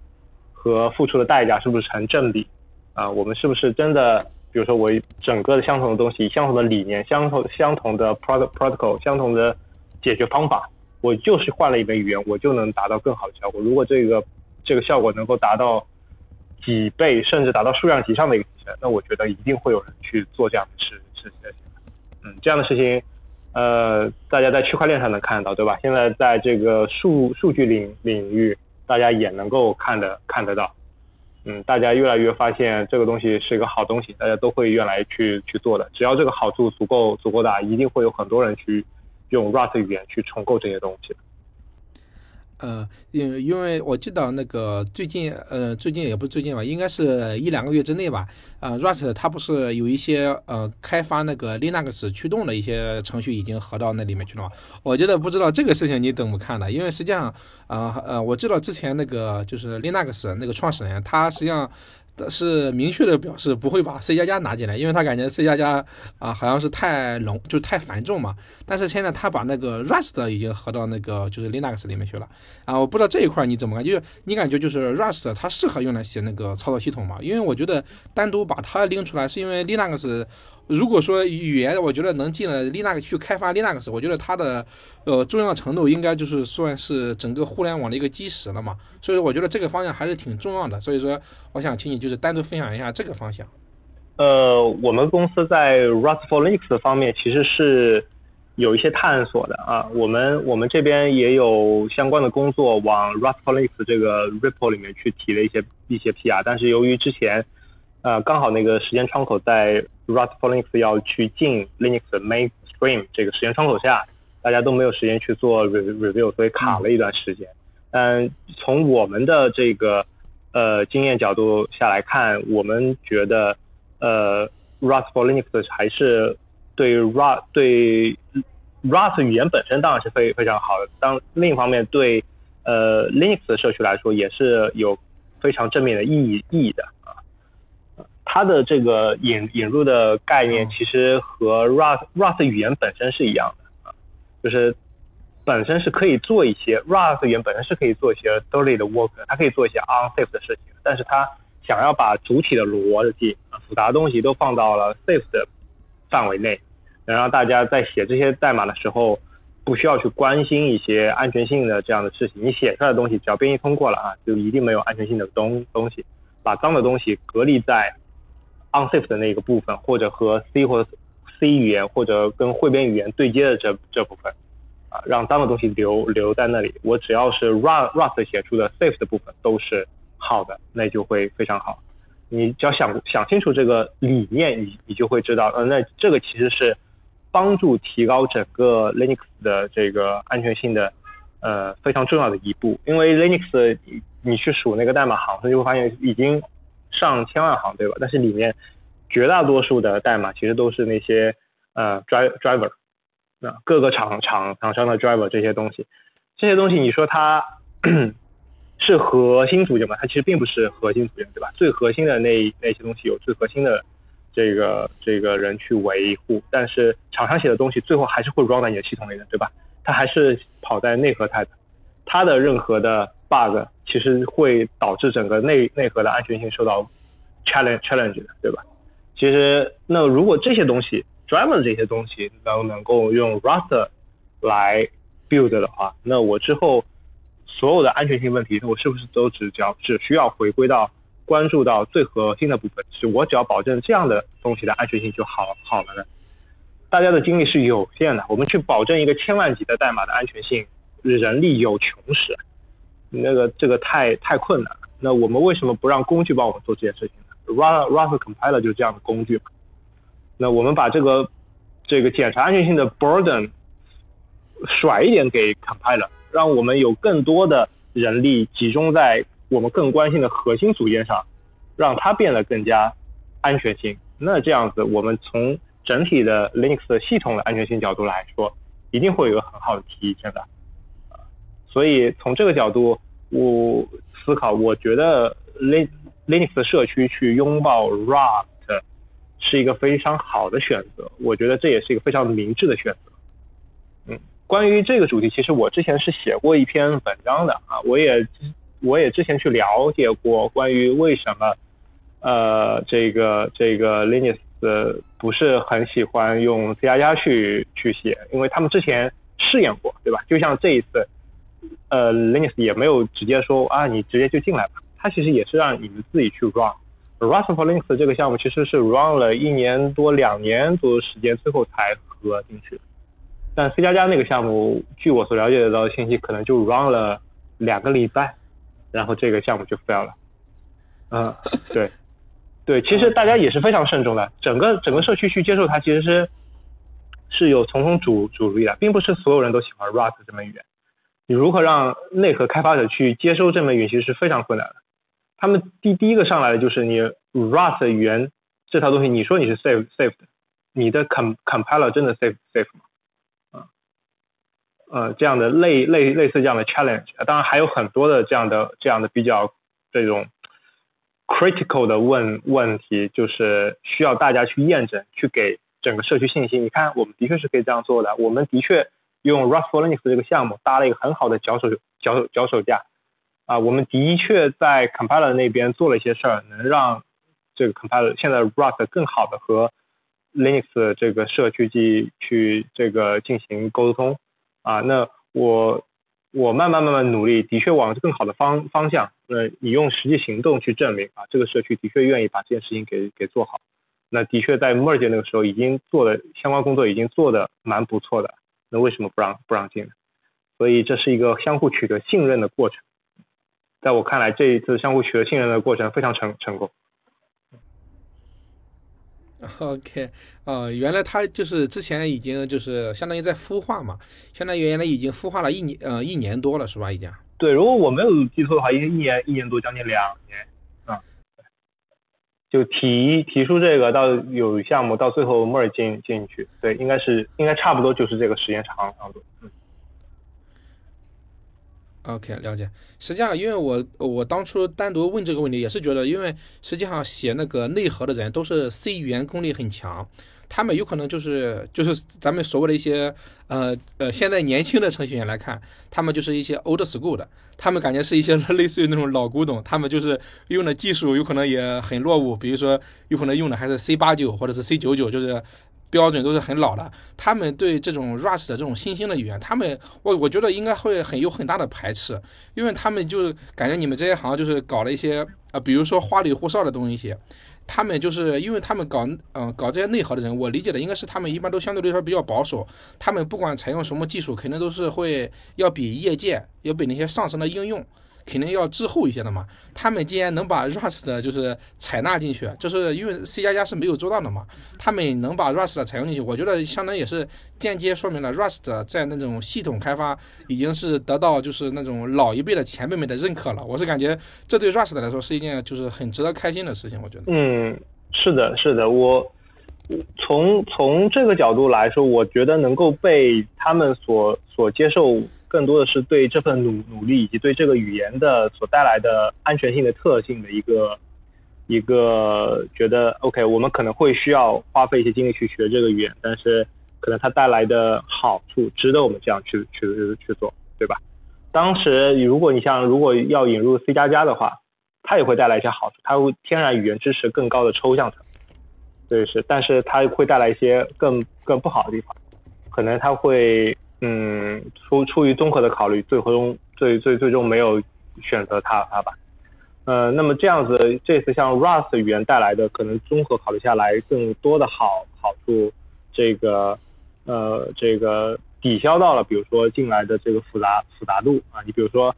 和付出的代价是不是成正比？啊，我们是不是真的，比如说我整个的相同的东西、相同的理念、相同相同的 prot protocol、相同的解决方法，我就是换了一门语言，我就能达到更好的效果？如果这个这个效果能够达到。几倍甚至达到数量级上的一个提升，那我觉得一定会有人去做这样的事事情。嗯，这样的事情，呃，大家在区块链上能看得到，对吧？现在在这个数数据领领域，大家也能够看得看得到。嗯，大家越来越发现这个东西是一个好东西，大家都会越来去去做的。只要这个好处足够足够大，一定会有很多人去用 Rust 语言去重构这些东西。呃，因因为我记得那个最近，呃，最近也不是最近吧，应该是一两个月之内吧。呃，Rust 它不是有一些呃开发那个 Linux 驱动的一些程序已经合到那里面去了吗？我觉得不知道这个事情你怎么看的？因为实际上，呃呃，我知道之前那个就是 Linux 那个创始人，他实际上。是明确的表示不会把 C 加加拿进来，因为他感觉 C 加加啊好像是太浓，就太繁重嘛。但是现在他把那个 Rust 已经合到那个就是 Linux 里面去了啊。我不知道这一块你怎么看？就是你感觉就是 Rust 它适合用来写那个操作系统吗？因为我觉得单独把它拎出来，是因为 Linux。如果说语言，我觉得能进了 Linux 去开发 Linux，我觉得它的呃重要程度应该就是算是整个互联网的一个基石了嘛。所以说我觉得这个方向还是挺重要的。所以说，我想请你就是单独分享一下这个方向。呃，我们公司在 Rust for Linux 方面其实是有一些探索的啊。我们我们这边也有相关的工作往 Rust for Linux 这个 repo 里面去提了一些一些 PR，但是由于之前呃刚好那个时间窗口在。Rust for Linux 要去进 Linux mainstream 这个时间窗口下，大家都没有时间去做 review，所以卡了一段时间。嗯，从我们的这个呃经验角度下来看，我们觉得呃 Rust for Linux 还是对 Rust 对 Rust 语言本身当然是非非常好的，当另一方面对呃 Linux 社区来说也是有非常正面的意义意义的。它的这个引引入的概念其实和 Rust Rust 语言本身是一样的啊，就是本身是可以做一些 Rust 语言本身是可以做一些 dirty 的 work，它可以做一些 unsafe 的事情，但是它想要把主体的逻辑啊复杂的东西都放到了 safe 的范围内，能让大家在写这些代码的时候不需要去关心一些安全性的这样的事情，你写出来的东西只要编译通过了啊，就一定没有安全性的东东西，把脏的东西隔离在。Unsafe 的那个部分，或者和 C 或 C 语言或者跟汇编语言对接的这这部分，啊，让脏的东西留留在那里。我只要是 Rust 写出的 safe 的部分都是好的，那就会非常好。你只要想想清楚这个理念，你你就会知道，呃，那这个其实是帮助提高整个 Linux 的这个安全性的呃非常重要的一步。因为 Linux 你你去数那个代码行，你就会发现已经上千万行，对吧？但是里面绝大多数的代码其实都是那些呃 drive driver，那各个厂厂厂商的 driver 这些东西，这些东西你说它 是核心组件吗？它其实并不是核心组件，对吧？最核心的那那些东西有最核心的这个这个人去维护，但是厂商写的东西最后还是会 run 在你的系统里的，对吧？它还是跑在内核态的，它的任何的 bug 其实会导致整个内内核的安全性受到 challenge challenge 的，对吧？其实那如果这些东西 driver 这些东西都能够用 Rust 来 build 的话，那我之后。所有的安全性问题，我是不是都只只要只需要回归到关注到最核心的部分？是我只要保证这样的东西的安全性就好好了呢？大家的精力是有限的，我们去保证一个千万级的代码的安全性，人力有穷时，那个这个太太困难了。那我们为什么不让工具帮我们做这件事情呢？Rust Rust Compiler 就是这样的工具嘛。那我们把这个这个检查安全性的 burden 甩一点给 Compiler。让我们有更多的人力集中在我们更关心的核心组件上，让它变得更加安全性。那这样子，我们从整体的 Linux 系统的安全性角度来说，一定会有一个很好的提升的。所以从这个角度，我思考，我觉得 Lin Linux 社区去拥抱 Rust 是一个非常好的选择。我觉得这也是一个非常明智的选择。嗯。关于这个主题，其实我之前是写过一篇文章的啊，我也我也之前去了解过关于为什么呃这个这个 Linux 不是很喜欢用 C 加加去去写，因为他们之前试验过，对吧？就像这一次，呃 Linux 也没有直接说啊你直接就进来吧，它其实也是让你们自己去 run。Rust for Linux 这个项目其实是 run 了一年多两年左右时间，最后才合进去。但 C 加加那个项目，据我所了解到的信息，可能就 run 了两个礼拜，然后这个项目就 fail 了。嗯，对，对，其实大家也是非常慎重的，整个整个社区去接受它，其实是是有重重主阻力的，并不是所有人都喜欢 Rust 这门语言。你如何让内核开发者去接收这门语言，其实是非常困难的。他们第第一个上来的就是你 Rust 语言这套东西，你说你是 safe safe 的，你的 com compiler 真的 safe safe 吗？呃，这样的类类类似这样的 challenge，当然还有很多的这样的这样的比较这种 critical 的问问题，就是需要大家去验证，去给整个社区信心。你看，我们的确是可以这样做的，我们的确用 Rust for Linux 这个项目搭了一个很好的脚手脚手脚手架啊，我们的确在 compiler 那边做了一些事儿，能让这个 compiler 现在 Rust 更好的和 Linux 这个社区去去这个进行沟通。啊，那我我慢慢慢慢努力，的确往更好的方方向。那你用实际行动去证明啊，这个社区的确愿意把这件事情给给做好。那的确在 merge 那个时候已经做的相关工作已经做的蛮不错的。那为什么不让不让进呢？所以这是一个相互取得信任的过程。在我看来，这一次相互取得信任的过程非常成成功。OK，呃，原来他就是之前已经就是相当于在孵化嘛，相当于原来已经孵化了一年，呃，一年多了是吧？已经。对，如果我没有记错的话，应该一年一年多，将近两年，啊，就提提出这个到有项目到最后末儿进进去，对，应该是应该差不多就是这个时间长长度，嗯。OK，了解。实际上，因为我我当初单独问这个问题，也是觉得，因为实际上写那个内核的人都是 C 语言功力很强，他们有可能就是就是咱们所谓的一些呃呃现在年轻的程序员来看，他们就是一些 old school 的，他们感觉是一些 类似于那种老古董，他们就是用的技术有可能也很落伍，比如说有可能用的还是 C 八九或者是 C 九九，就是。标准都是很老的，他们对这种 Rust 的这种新兴的语言，他们我我觉得应该会很有很大的排斥，因为他们就感觉你们这些行就是搞了一些啊，比如说花里胡哨的东西，他们就是因为他们搞嗯搞这些内核的人，我理解的应该是他们一般都相对来说比较保守，他们不管采用什么技术，肯定都是会要比业界要比那些上层的应用。肯定要滞后一些的嘛。他们既然能把 Rust 就是采纳进去，就是因为 C 加加是没有做到的嘛。他们能把 Rust 采用进去，我觉得相当于也是间接说明了 Rust 在那种系统开发已经是得到就是那种老一辈的前辈们的认可了。我是感觉这对 Rust 来说是一件就是很值得开心的事情。我觉得，嗯，是的，是的，我从从这个角度来说，我觉得能够被他们所所接受。更多的是对这份努努力以及对这个语言的所带来的安全性的特性的一个一个觉得 OK，我们可能会需要花费一些精力去学这个语言，但是可能它带来的好处值得我们这样去去去做，对吧？当时如果你像如果要引入 C 加加的话，它也会带来一些好处，它会天然语言支持更高的抽象层，对是，但是它会带来一些更更不好的地方，可能它会。嗯，出出于综合的考虑，最终最最最终没有选择它它吧。呃，那么这样子，这次像 Rust 语言带来的可能综合考虑下来更多的好好处，这个呃这个抵消到了，比如说进来的这个复杂复杂度啊，你比如说，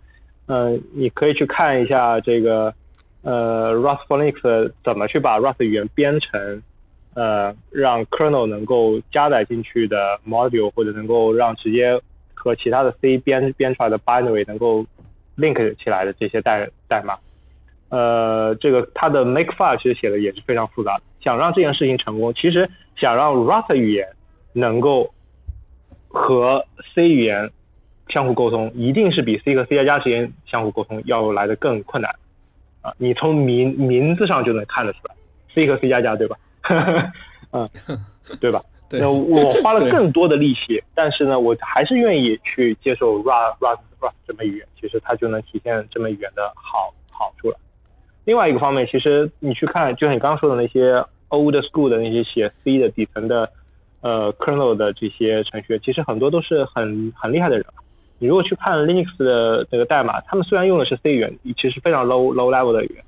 呃，你可以去看一下这个呃 Rust for Linux 怎么去把 Rust 语言编程。呃，让 kernel 能够加载进去的 module，或者能够让直接和其他的 C 编编出来的 binary 能够 link 起来的这些代代码，呃，这个它的 makefile 其实写的也是非常复杂的。想让这件事情成功，其实想让 Rust 语言能够和 C 语言相互沟通，一定是比 C 和 C 加加之间相互沟通要来的更困难啊！你从名名字上就能看得出来，C 和 C 加加，对吧？嗯，对吧？那我花了更多的力气，但是呢，我还是愿意去接受 Rust Rust Rust 这门语言，其实它就能体现这门语言的好好处了。另外一个方面，其实你去看，就像你刚刚说的那些 old school 的那些写 C 的底层的呃 kernel 的这些程序员，其实很多都是很很厉害的人。你如果去看 Linux 的这个代码，他们虽然用的是 C 语言，其实非常 low low level 的语言，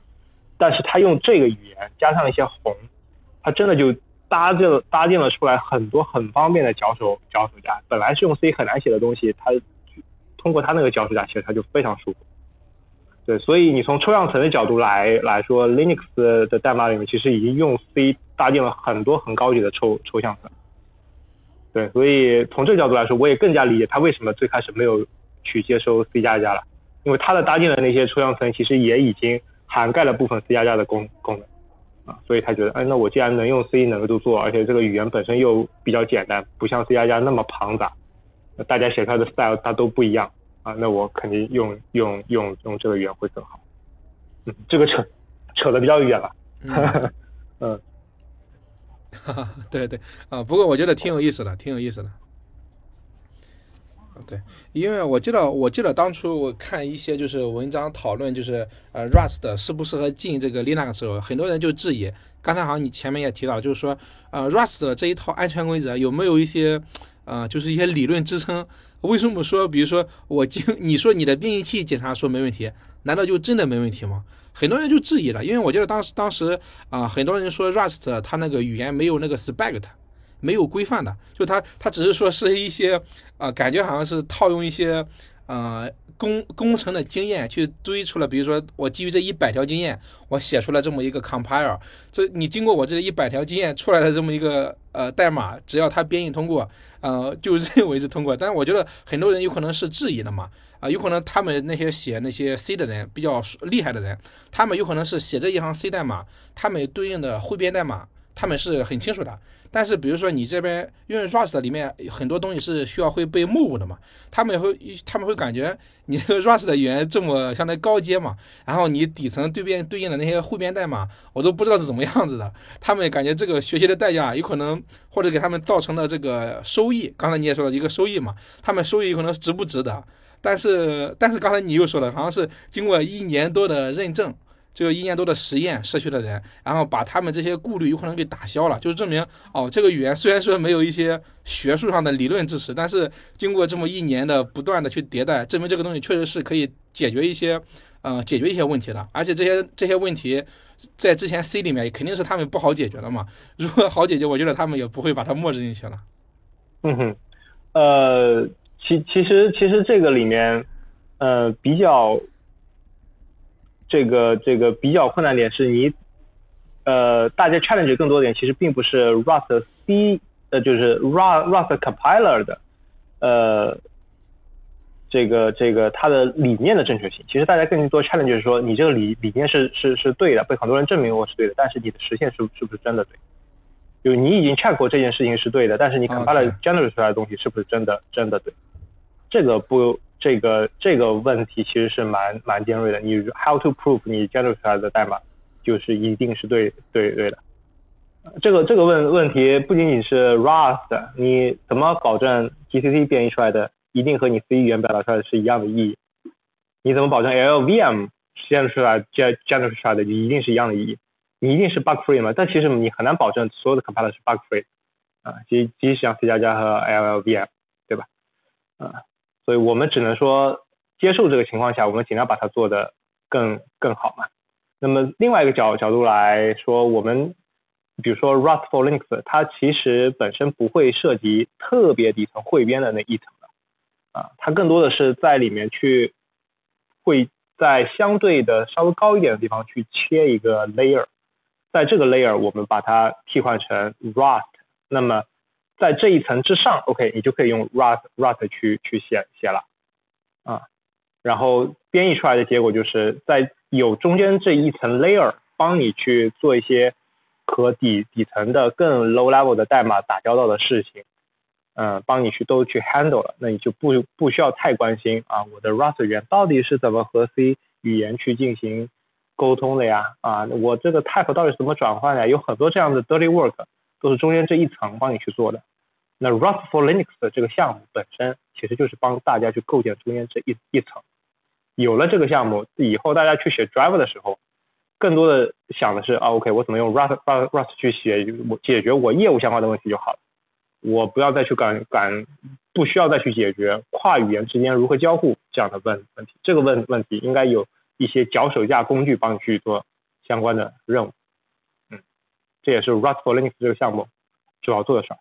但是他用这个语言加上一些红。它真的就搭建搭建了出来很多很方便的脚手脚手架，本来是用 C 很难写的东西，它通过它那个脚手架，其实它就非常舒服。对，所以你从抽象层的角度来来说，Linux 的代码里面其实已经用 C 搭建了很多很高级的抽抽象层。对，所以从这个角度来说，我也更加理解它为什么最开始没有去接收 C 加加了，因为它的搭建的那些抽象层其实也已经涵盖了部分 C 加加的功功能。所以他觉得，哎，那我既然能用 C 能够做，而且这个语言本身又比较简单，不像 C 加加那么庞杂，大家写出来的 style 它都不一样啊，那我肯定用用用用这个语言会更好。嗯，这个扯扯的比较远了。嗯，对对啊，不过我觉得挺有意思的，挺有意思的。对，因为我记得，我记得当初我看一些就是文章讨论，就是呃，Rust 适不适合进这个 Linux 时候，很多人就质疑。刚才好像你前面也提到了，就是说，呃，Rust 这一套安全规则有没有一些，呃，就是一些理论支撑？为什么说，比如说我经你说你的编译器检查说没问题，难道就真的没问题吗？很多人就质疑了，因为我觉得当时当时啊，很多人说 Rust 它那个语言没有那个 spec。没有规范的，就它它只是说是一些，呃，感觉好像是套用一些，呃，工工程的经验去堆出了，比如说我基于这一百条经验，我写出了这么一个 compiler，这你经过我这一百条经验出来的这么一个呃代码，只要它编译通过，呃，就认为是通过。但是我觉得很多人有可能是质疑的嘛，啊，有可能他们那些写那些 C 的人比较厉害的人，他们有可能是写这一行 C 代码，他们对应的汇编代码。他们是很清楚的，但是比如说你这边因为 Rust 里面很多东西是需要会被 move 的嘛，他们会他们会感觉你这个 Rust 的语言这么相当于高阶嘛，然后你底层对边对应的那些汇编代码，我都不知道是怎么样子的，他们感觉这个学习的代价有可能或者给他们造成的这个收益，刚才你也说了一个收益嘛，他们收益有可能值不值得，但是但是刚才你又说了，好像是经过一年多的认证。就一年多的实验，社区的人，然后把他们这些顾虑有可能给打消了，就是证明哦，这个语言虽然说没有一些学术上的理论支持，但是经过这么一年的不断的去迭代，证明这个东西确实是可以解决一些呃解决一些问题的，而且这些这些问题在之前 C 里面肯定是他们不好解决的嘛。如果好解决，我觉得他们也不会把它默认进去了。嗯哼，呃，其其实其实这个里面，呃，比较这个这个比较困难点是你，呃，大家 challenge 更多点，其实并不是 Rust C，呃，就是 Rust Rust compiler 的，呃。这个这个它的理念的正确性，其实大家更多 challenge 是说，你这个理理念是是是对的，被很多人证明我是对的，但是你的实现是是不是真的对？就你已经 check 过这件事情是对的，但是你 compiler generate 出来的东西是不是真的真的对？这个不，这个这个问题其实是蛮蛮尖锐的。你 how to prove 你 generate 出来的代码就是一定是对对对的？这个这个问问题不仅仅是 Rust，你怎么保证 GCC 编译出来的？一定和你 C 语言表达出来的是一样的意义。你怎么保证 LVM 实现出来、generate 出来的就一定是一样的意义？你一定是 bug free 吗？但其实你很难保证所有的 compiler 是 bug free 啊，即即使像 C 加加和 LLVM，对吧？啊，所以我们只能说接受这个情况下，我们尽量把它做的更更好嘛。那么另外一个角角度来说，我们比如说 Rust for Linux，它其实本身不会涉及特别底层汇编的那一层。啊，它更多的是在里面去，会在相对的稍微高一点的地方去切一个 layer，在这个 layer 我们把它替换成 Rust，那么在这一层之上，OK，你就可以用 Rust Rust 去去写写了，啊，然后编译出来的结果就是在有中间这一层 layer 帮你去做一些和底底层的更 low level 的代码打交道的事情。嗯，帮你去都去 handle 了，那你就不不需要太关心啊，我的 Rust 语言到底是怎么和 C 语言去进行沟通的呀？啊，我这个 type 到底怎么转换的？有很多这样的 dirty work 都是中间这一层帮你去做的。那 Rust for Linux 的这个项目本身其实就是帮大家去构建中间这一一层。有了这个项目以后，大家去写 driver 的时候，更多的想的是啊，OK，我怎么用 Rust Rust 去写我解决我业务相关的问题就好了。我不要再去赶赶，不需要再去解决跨语言之间如何交互这样的问问题。这个问问题应该有一些脚手架工具帮你去做相关的任务。嗯，这也是 Rust for Linux 这个项目主要做的事儿。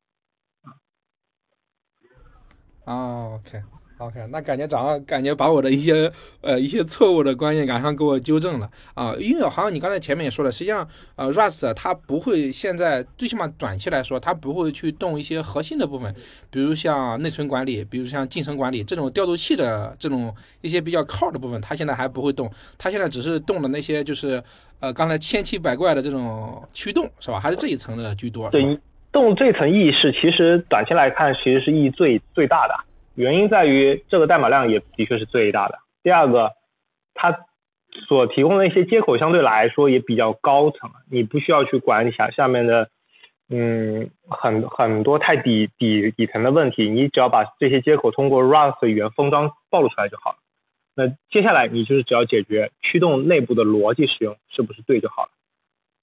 啊，OK。OK，那感觉早上感觉把我的一些呃一些错误的观念赶上给我纠正了啊，因为好像你刚才前面也说了，实际上呃 Rust 它不会现在最起码短期来说，它不会去动一些核心的部分，比如像内存管理，比如像进程管理这种调度器的这种一些比较 core 的部分，它现在还不会动，它现在只是动的那些就是呃刚才千奇百怪的这种驱动是吧？还是这一层的居多？对，动这层意义是其实短期来看其实是意义最最大的。原因在于这个代码量也的确是最大的。第二个，它所提供的一些接口相对来说也比较高层，你不需要去管理下下面的，嗯，很很多太底底底层的问题，你只要把这些接口通过 Rust 语言封装暴露出来就好了。那接下来你就是只要解决驱动内部的逻辑使用是不是对就好了。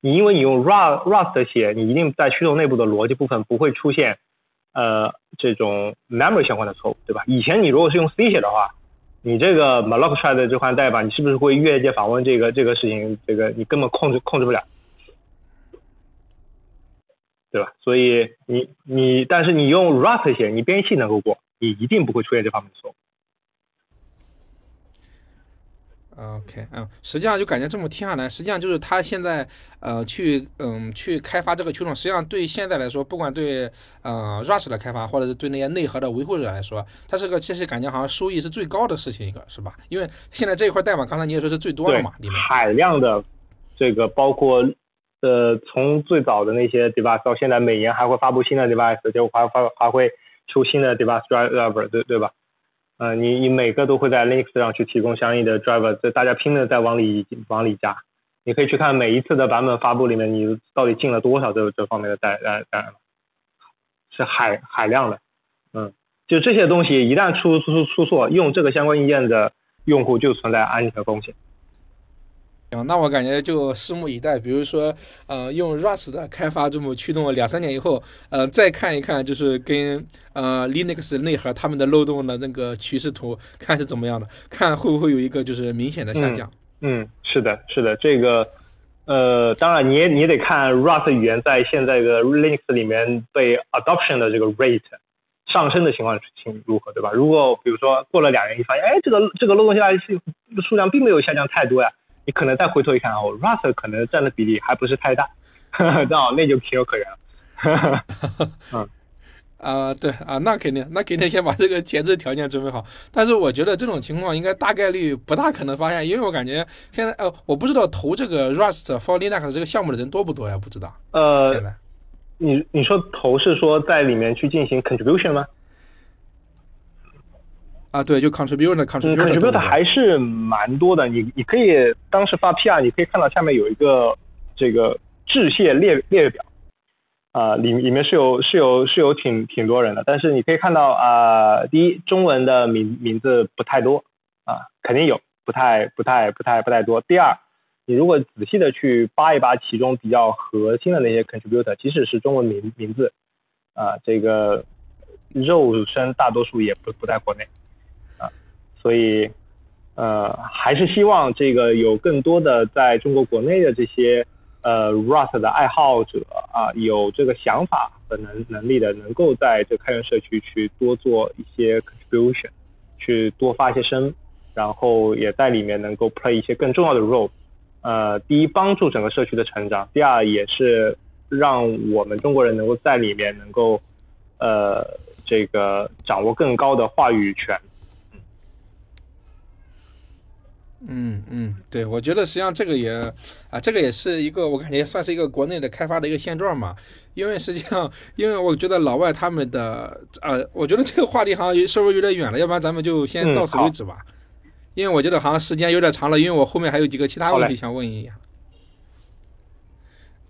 你因为你用 Rust Rust 写，你一定在驱动内部的逻辑部分不会出现。呃，这种 memory 相关的错误，对吧？以前你如果是用 C 写的话，你这个 malloc 出来的这款代码，你是不是会越界访问这个这个事情？这个你根本控制控制不了，对吧？所以你你，但是你用 Rust 写，你编译器能够过，你一定不会出现这方面的错误。OK，嗯，实际上就感觉这么听下来，实际上就是他现在呃去嗯去开发这个驱动，实际上对现在来说，不管对呃 Rust 的开发，或者是对那些内核的维护者来说，它是个其实感觉好像收益是最高的事情一个，是吧？因为现在这一块代码，刚才你也说是最多的嘛，里面海量的这个包括呃从最早的那些 device 到现在每年还会发布新的 device，就还发还会出新的 device driver，对对吧？呃，你你每个都会在 Linux 上去提供相应的 driver，这大家拼的在往里往里加。你可以去看每一次的版本发布里面，你到底进了多少这这方面的代代代，是海海量的。嗯，就这些东西一旦出出出错，用这个相关硬件的用户就存在安全风险。那我感觉就拭目以待。比如说，呃，用 Rust 的开发这么驱动了两三年以后，呃，再看一看，就是跟呃 Linux 内核他们的漏洞的那个趋势图，看是怎么样的，看会不会有一个就是明显的下降。嗯，是的，是的，这个，呃，当然你也你也得看 Rust 语言在现在的 Linux 里面被 adoption 的这个 rate 上升的情况情如何，对吧？如果比如说过了两年，你发现，哎，这个这个漏洞下来数量并没有下降太多呀，你可能再回头一看哦，Rust 可能占的比例还不是太大，那那就情有可原了。嗯。啊，对啊，那肯定，那肯定先把这个前置条件准备好。但是我觉得这种情况应该大概率不大可能发现，因为我感觉现在，呃，我不知道投这个 Rust for Linux 这个项目的人多不多呀？不知道。呃，你你说投是说在里面去进行 contribution 吗？啊，对，就 contribution 还是蛮多的。你你可以当时发 PR，你可以看到下面有一个这个致谢列列表。啊，里里面是有是有是有挺挺多人的，但是你可以看到啊，第一中文的名名字不太多啊，肯定有不太不太不太不太多。第二，你如果仔细的去扒一扒其中比较核心的那些 contributor，即使是中文名名字啊，这个肉身大多数也不不在国内啊，所以呃，还是希望这个有更多的在中国国内的这些。呃，Rust 的爱好者啊，有这个想法和能能力的，能够在这开源社区去多做一些 contribution，去多发一些声，然后也在里面能够 play 一些更重要的 role。呃，第一，帮助整个社区的成长；第二，也是让我们中国人能够在里面能够呃这个掌握更高的话语权。嗯嗯，对，我觉得实际上这个也啊，这个也是一个我感觉算是一个国内的开发的一个现状嘛。因为实际上，因为我觉得老外他们的呃，我觉得这个话题好像稍微有点远了，要不然咱们就先到此为止吧。因为我觉得好像时间有点长了，因为我后面还有几个其他问题想问一下。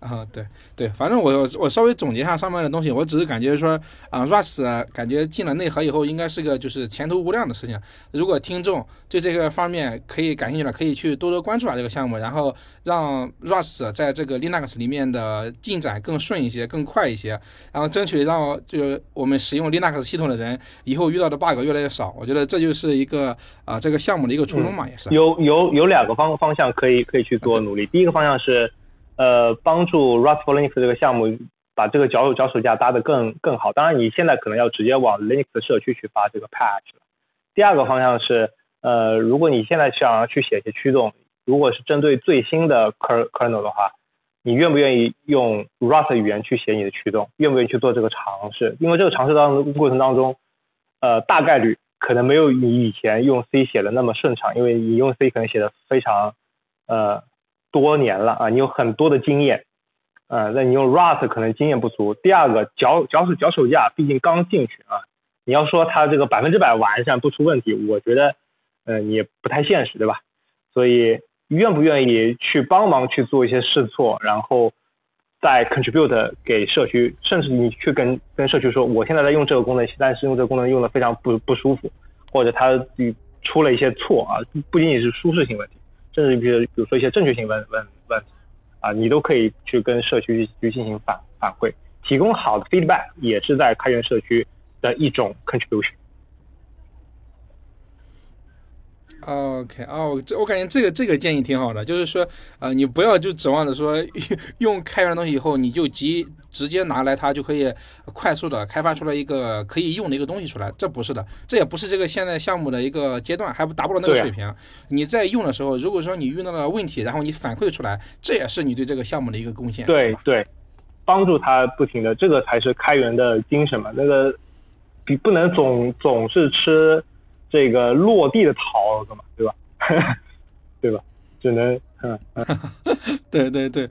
啊，对对，反正我我稍微总结一下上面的东西，我只是感觉说啊，Rust 感觉进了内核以后，应该是个就是前途无量的事情。如果听众对这个方面可以感兴趣了，可以去多多关注啊这个项目，然后让 Rust 在这个 Linux 里面的进展更顺一些、更快一些，然后争取让就我们使用 Linux 系统的人以后遇到的 bug 越来越少。我觉得这就是一个啊这个项目的一个初衷嘛，也是。有有有两个方方向可以可以去做努力，第一个方向是。呃，帮助 Rust for Linux 这个项目把这个脚脚手架搭得更更好。当然，你现在可能要直接往 Linux 社区去发这个 patch。第二个方向是，呃，如果你现在想要去写一些驱动，如果是针对最新的 kernel 的话，你愿不愿意用 Rust 语言去写你的驱动？愿不愿意去做这个尝试？因为这个尝试当中过程当中，呃，大概率可能没有你以前用 C 写的那么顺畅，因为你用 C 可能写的非常，呃。多年了啊，你有很多的经验，呃，那你用 Rust 可能经验不足。第二个脚脚手脚手架，毕竟刚进去啊，你要说它这个百分之百完善不出问题，我觉得，呃，也不太现实，对吧？所以愿不愿意去帮忙去做一些试错，然后再 contribute 给社区，甚至你去跟跟社区说，我现在在用这个功能，但是用这个功能用的非常不不舒服，或者它出了一些错啊，不仅仅是舒适性问题。甚至比如比如说一些正确性问问问题啊，你都可以去跟社区去进行反反馈，提供好的 feedback 也是在开源社区的一种 contribution。OK，哦，这我感觉这个这个建议挺好的，就是说，呃，你不要就指望着说 用开源的东西以后，你就直直接拿来它就可以快速的开发出来一个可以用的一个东西出来，这不是的，这也不是这个现在项目的一个阶段，还不达不到那个水平。你在用的时候，如果说你遇到了问题，然后你反馈出来，这也是你对这个项目的一个贡献。对对，帮助他不停的，这个才是开源的精神嘛。那个你不能总总是吃。这个落地的桃子嘛，对吧？对吧？只能嗯，对对对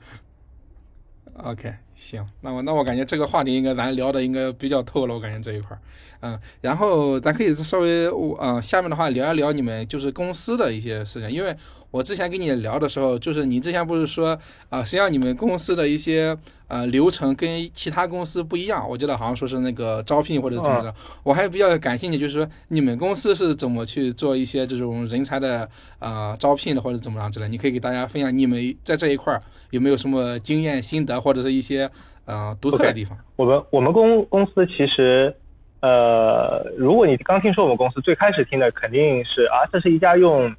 ，OK，行，那我那我感觉这个话题应该咱聊的应该比较透了，我感觉这一块儿，嗯，然后咱可以稍微嗯下面的话聊一聊你们就是公司的一些事情，因为。我之前跟你聊的时候，就是你之前不是说啊，实际上你们公司的一些呃流程跟其他公司不一样。我记得好像说是那个招聘或者怎么着，我还比较感兴趣，就是说你们公司是怎么去做一些这种人才的呃招聘的或者怎么样之类。你可以给大家分享你们在这一块有没有什么经验心得或者是一些呃独特的地方。我们我们公公司其实呃，如果你刚听说我们公司，最开始听的肯定是啊，这是一家用。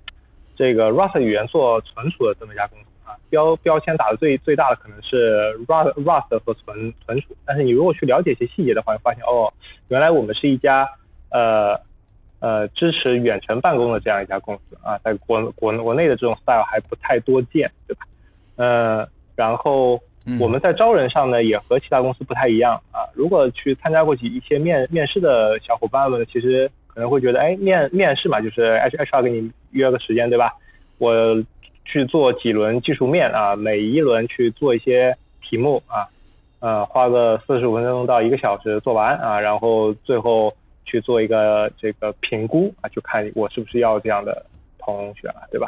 这个 Rust 语言做存储的这么一家公司啊，标标签打的最最大的可能是 Rust Rust 和存存储，但是你如果去了解一些细节的话，会发现哦，原来我们是一家呃呃支持远程办公的这样一家公司啊，在国国国内的这种 style 还不太多见，对吧？呃，然后我们在招人上呢，也和其他公司不太一样啊。如果去参加过几一些面面试的小伙伴们，其实。可能会觉得，哎，面面试嘛，就是 H H R 给你约个时间，对吧？我去做几轮技术面啊，每一轮去做一些题目啊，呃，花个四十五分钟到一个小时做完啊，然后最后去做一个这个评估啊，就看我是不是要这样的同学了，对吧？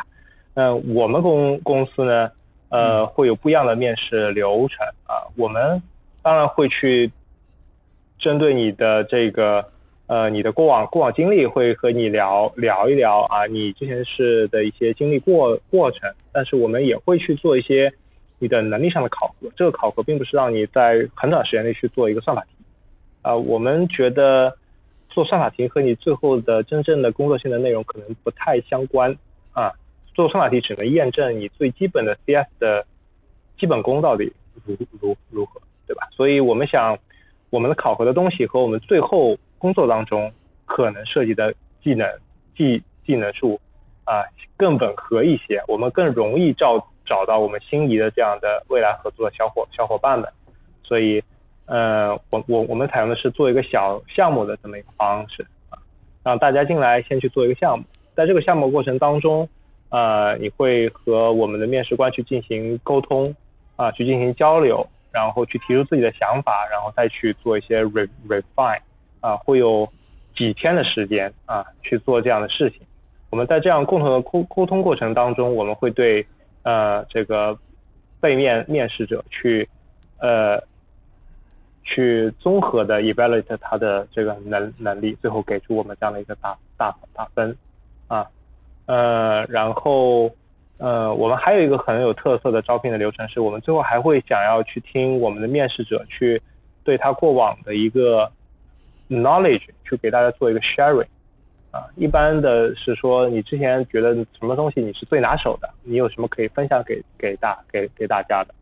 那我们公公司呢，呃，会有不一样的面试流程啊，我们当然会去针对你的这个。呃，你的过往过往经历会和你聊聊一聊啊，你之前是的一些经历过过程，但是我们也会去做一些你的能力上的考核。这个考核并不是让你在很短时间内去做一个算法题，啊，我们觉得做算法题和你最后的真正的工作性的内容可能不太相关啊。做算法题只能验证你最基本的 CS 的基本功到底如如如何，对吧？所以我们想我们的考核的东西和我们最后。工作当中可能涉及的技能技技能数啊更吻合一些，我们更容易找找到我们心仪的这样的未来合作的小伙小伙伴们。所以，呃，我我我们采用的是做一个小项目的这么一个方式啊，让大家进来先去做一个项目，在这个项目过程当中，呃，你会和我们的面试官去进行沟通啊，去进行交流，然后去提出自己的想法，然后再去做一些 re refine。啊，会有几天的时间啊去做这样的事情。我们在这样共同的沟沟通过程当中，我们会对呃这个背面面试者去呃去综合的 evaluate 他的这个能能力，最后给出我们这样的一个打打打分啊呃然后呃我们还有一个很有特色的招聘的流程，是我们最后还会想要去听我们的面试者去对他过往的一个。Knowledge 去给大家做一个 sharing，啊，一般的是说你之前觉得什么东西你是最拿手的，你有什么可以分享给给大给给大家的，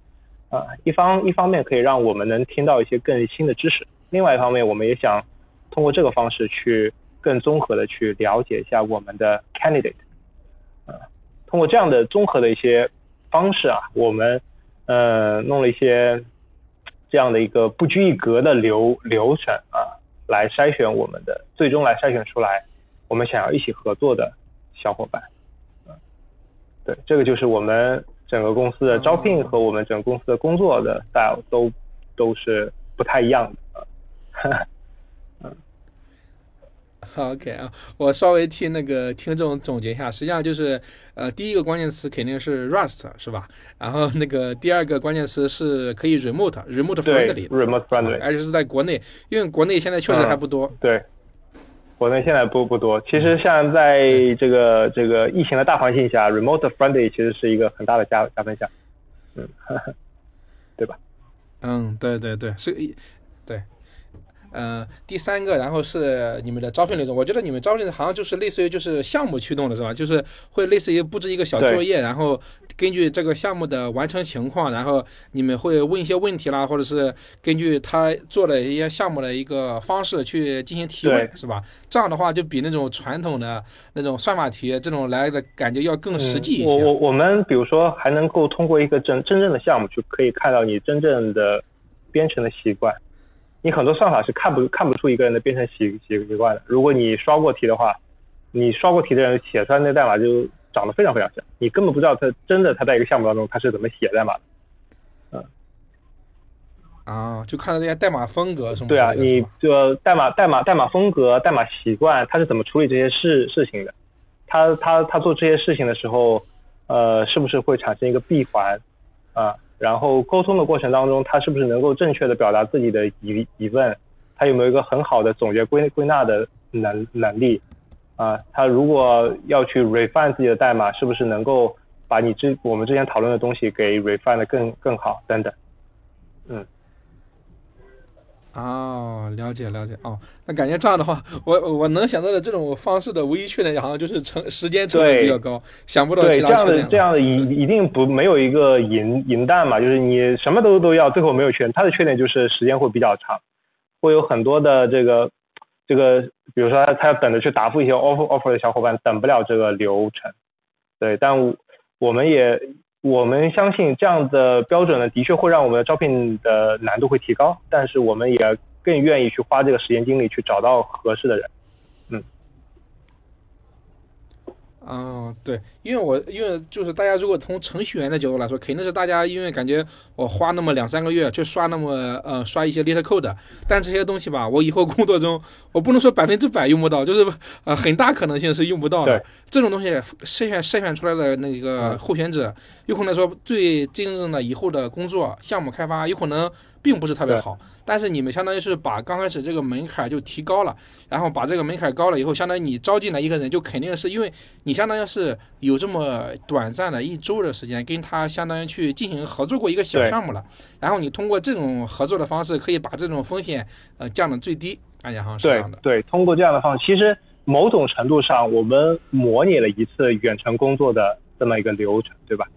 啊，一方一方面可以让我们能听到一些更新的知识，另外一方面我们也想通过这个方式去更综合的去了解一下我们的 candidate，啊，通过这样的综合的一些方式啊，我们呃弄了一些这样的一个不拘一格的流流程啊。来筛选我们的，最终来筛选出来我们想要一起合作的小伙伴，对，这个就是我们整个公司的招聘和我们整个公司的工作的 style 都都是不太一样的，OK 啊，我稍微替那个听众总结一下，实际上就是，呃，第一个关键词肯定是 Rust 是吧？然后那个第二个关键词是可以 remote，remote friendly，remote friendly，而且是在国内，因为国内现在确实还不多。对，国内现在不不多。其实像在这个这个疫情的大环境下，remote friendly 其实是一个很大的加加分项，嗯，对吧？嗯，对对对，是一，对。呃，第三个，然后是你们的招聘流程。我觉得你们招聘好像就是类似于就是项目驱动的，是吧？就是会类似于布置一个小作业，然后根据这个项目的完成情况，然后你们会问一些问题啦，或者是根据他做的一些项目的一个方式去进行提问，是吧？这样的话就比那种传统的那种算法题这种来的感觉要更实际一些。我我我们比如说还能够通过一个真真正的项目，就可以看到你真正的编程的习惯。你很多算法是看不看不出一个人的编程习习习惯的。如果你刷过题的话，你刷过题的人写出来那代码就长得非常非常像，你根本不知道他真的他在一个项目当中他是怎么写代码的。嗯，啊，就看到这些代码风格什么。对啊，你就代码代码代码风格、代码习惯，他是怎么处理这些事事情的？他他他做这些事情的时候，呃，是不是会产生一个闭环？啊？然后沟通的过程当中，他是不是能够正确的表达自己的疑疑问？他有没有一个很好的总结归归纳的能能力？啊，他如果要去 refine 自己的代码，是不是能够把你之我们之前讨论的东西给 refine 的更更好？等等，嗯。哦，了解了解哦，那感觉这样的话，我我能想到的这种方式的唯一缺点，好像就是成时间成本比较高，想不到其他缺点。这样的一一定不没有一个银银弹嘛，就是你什么都都要，最后没有缺点。它的缺点就是时间会比较长，会有很多的这个这个，比如说他他要等着去答复一些 offer offer 的小伙伴，等不了这个流程。对，但我们也。我们相信这样的标准呢，的确会让我们的招聘的难度会提高，但是我们也更愿意去花这个时间精力去找到合适的人。嗯，对，因为我因为就是大家如果从程序员的角度来说，肯定是大家因为感觉我花那么两三个月去刷那么呃刷一些 l i t t code，但这些东西吧，我以后工作中我不能说百分之百用不到，就是呃很大可能性是用不到的。这种东西筛选筛选出来的那个候选者，有可能说最真正的以后的工作项目开发有可能。并不是特别好，但是你们相当于是把刚开始这个门槛就提高了，然后把这个门槛高了以后，相当于你招进来一个人，就肯定是因为你相当于是有这么短暂的一周的时间跟他相当于去进行合作过一个小项目了，然后你通过这种合作的方式，可以把这种风险呃降到最低，感觉好像是这样的。对，通过这样的方式，其实某种程度上我们模拟了一次远程工作的这么一个流程，对吧？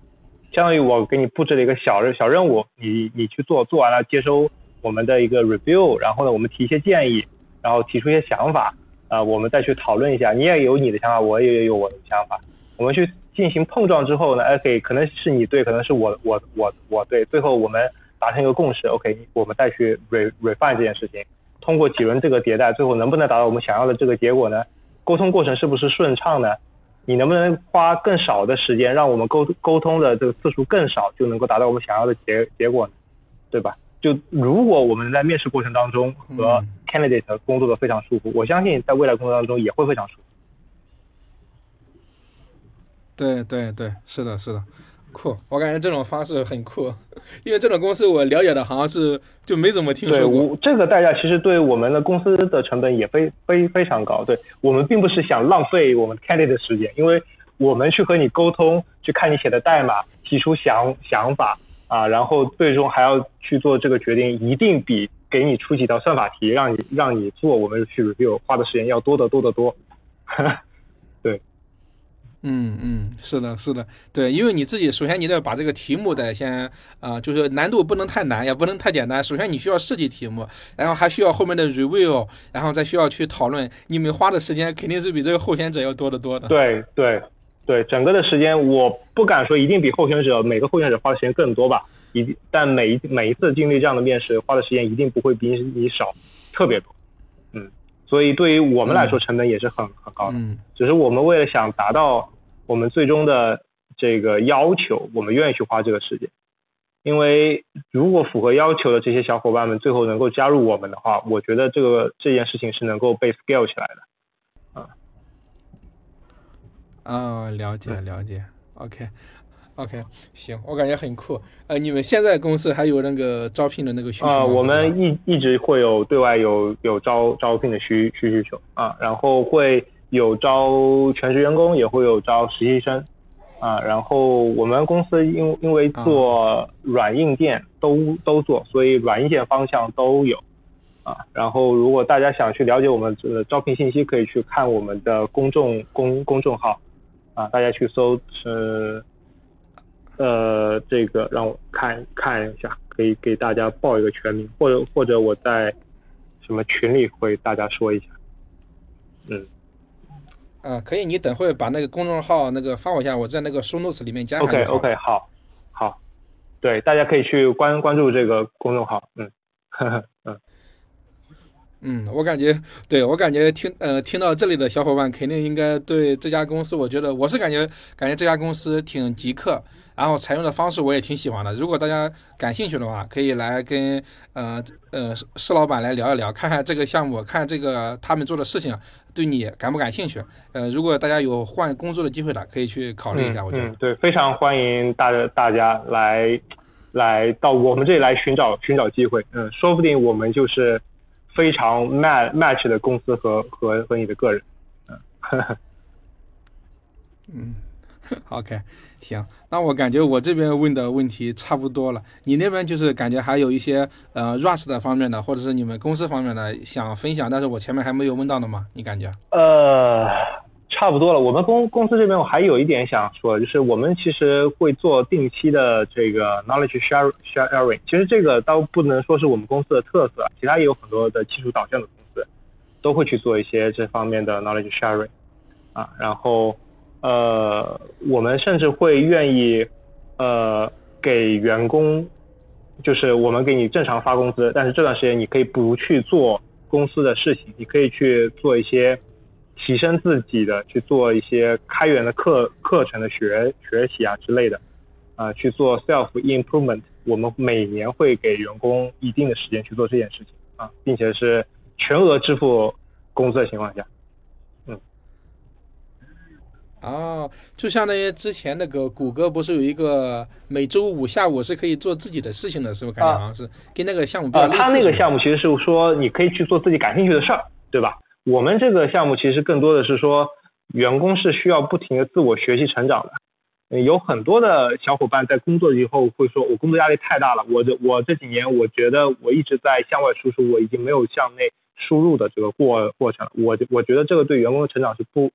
相当于我给你布置了一个小任小任务，你你去做，做完了接收我们的一个 review，然后呢，我们提一些建议，然后提出一些想法，啊，我们再去讨论一下，你也有你的想法，我也有我的想法，我们去进行碰撞之后呢，OK，可能是你对，可能是我我我我对，最后我们达成一个共识，OK，我们再去 re refine 这件事情，通过几轮这个迭代，最后能不能达到我们想要的这个结果呢？沟通过程是不是顺畅呢？你能不能花更少的时间，让我们沟沟通的这个次数更少，就能够达到我们想要的结结果呢？对吧？就如果我们在面试过程当中和 candidate 工作的非常舒服，我相信在未来工作当中也会非常舒服。对对对，是的，是的。酷，我感觉这种方式很酷，因为这种公司我了解的好像是就没怎么听说过。这个代价其实对我们的公司的成本也非非非常高。对我们并不是想浪费我们 candidate 的时间，因为我们去和你沟通，去看你写的代码，提出想想法啊，然后最终还要去做这个决定，一定比给你出几道算法题让你让你做，我们去 review 花的时间要多得多得多。嗯嗯，是的，是的，对，因为你自己首先你得把这个题目得先啊，就是难度不能太难，也不能太简单。首先你需要设计题目，然后还需要后面的 review，然后再需要去讨论。你们花的时间肯定是比这个候选者要多得多的。对对对，整个的时间我不敢说一定比候选者每个候选者花的时间更多吧，一但每一每一次经历这样的面试，花的时间一定不会比你少特别多。嗯。所以对于我们来说，成本也是很很高的。嗯，只是我们为了想达到我们最终的这个要求，我们愿意去花这个时间。因为如果符合要求的这些小伙伴们最后能够加入我们的话，我觉得这个这件事情是能够被 scale 起来的。啊，啊，了解了解，OK。OK，行，我感觉很酷。呃，你们现在公司还有那个招聘的那个需求吗？啊，我们一一直会有对外有有招招聘的需需需求啊，然后会有招全职员工，也会有招实习生啊。然后我们公司因因为做软硬件都都做，所以软硬件方向都有啊。然后如果大家想去了解我们的招聘信息，可以去看我们的公众公公众号啊，大家去搜是。呃，这个让我看看一下，可以给大家报一个全名，或者或者我在什么群里会大家说一下。嗯，啊，可以，你等会把那个公众号那个发我一下，我在那个 show notes 里面加。OK OK，好，好，对，大家可以去关关注这个公众号。嗯，呵呵，嗯。嗯，我感觉，对我感觉听呃听到这里的小伙伴肯定应该对这家公司，我觉得我是感觉感觉这家公司挺极客，然后采用的方式我也挺喜欢的。如果大家感兴趣的话，可以来跟呃呃施老板来聊一聊，看看这个项目，看这个他们做的事情对你感不感兴趣。呃，如果大家有换工作的机会的，可以去考虑一下。我觉得对，非常欢迎大大家来来到我们这里来寻找寻找机会。嗯，说不定我们就是。非常 match match 的公司和和和你的个人，嗯，嗯，OK，行，那我感觉我这边问的问题差不多了。你那边就是感觉还有一些呃 Rush 的方面的，或者是你们公司方面的想分享，但是我前面还没有问到的吗？你感觉？呃，差不多了。我们公公司这边我还有一点想说，就是我们其实会做定期的这个 knowledge share sharing。其实这个倒不能说是我们公司的特色，其他也有很多的技术导向的公司都会去做一些这方面的 knowledge sharing 啊，然后。呃，我们甚至会愿意，呃，给员工，就是我们给你正常发工资，但是这段时间你可以不去做公司的事情，你可以去做一些提升自己的，去做一些开源的课课程的学学习啊之类的，啊，去做 self improvement。我们每年会给员工一定的时间去做这件事情啊，并且是全额支付工资的情况下。嗯哦，就相当于之前那个谷歌不是有一个每周五下午是可以做自己的事情的，是不是？感觉好像是跟那个项目比较类似。他那个项目其实是说你可以去做自己感兴趣的事儿，对吧？我们这个项目其实更多的是说员工是需要不停的自我学习成长的。有很多的小伙伴在工作以后会说，我工作压力太大了，我这我这几年我觉得我一直在向外输出，我已经没有向内输入的这个过过程。我我觉得这个对员工的成长是不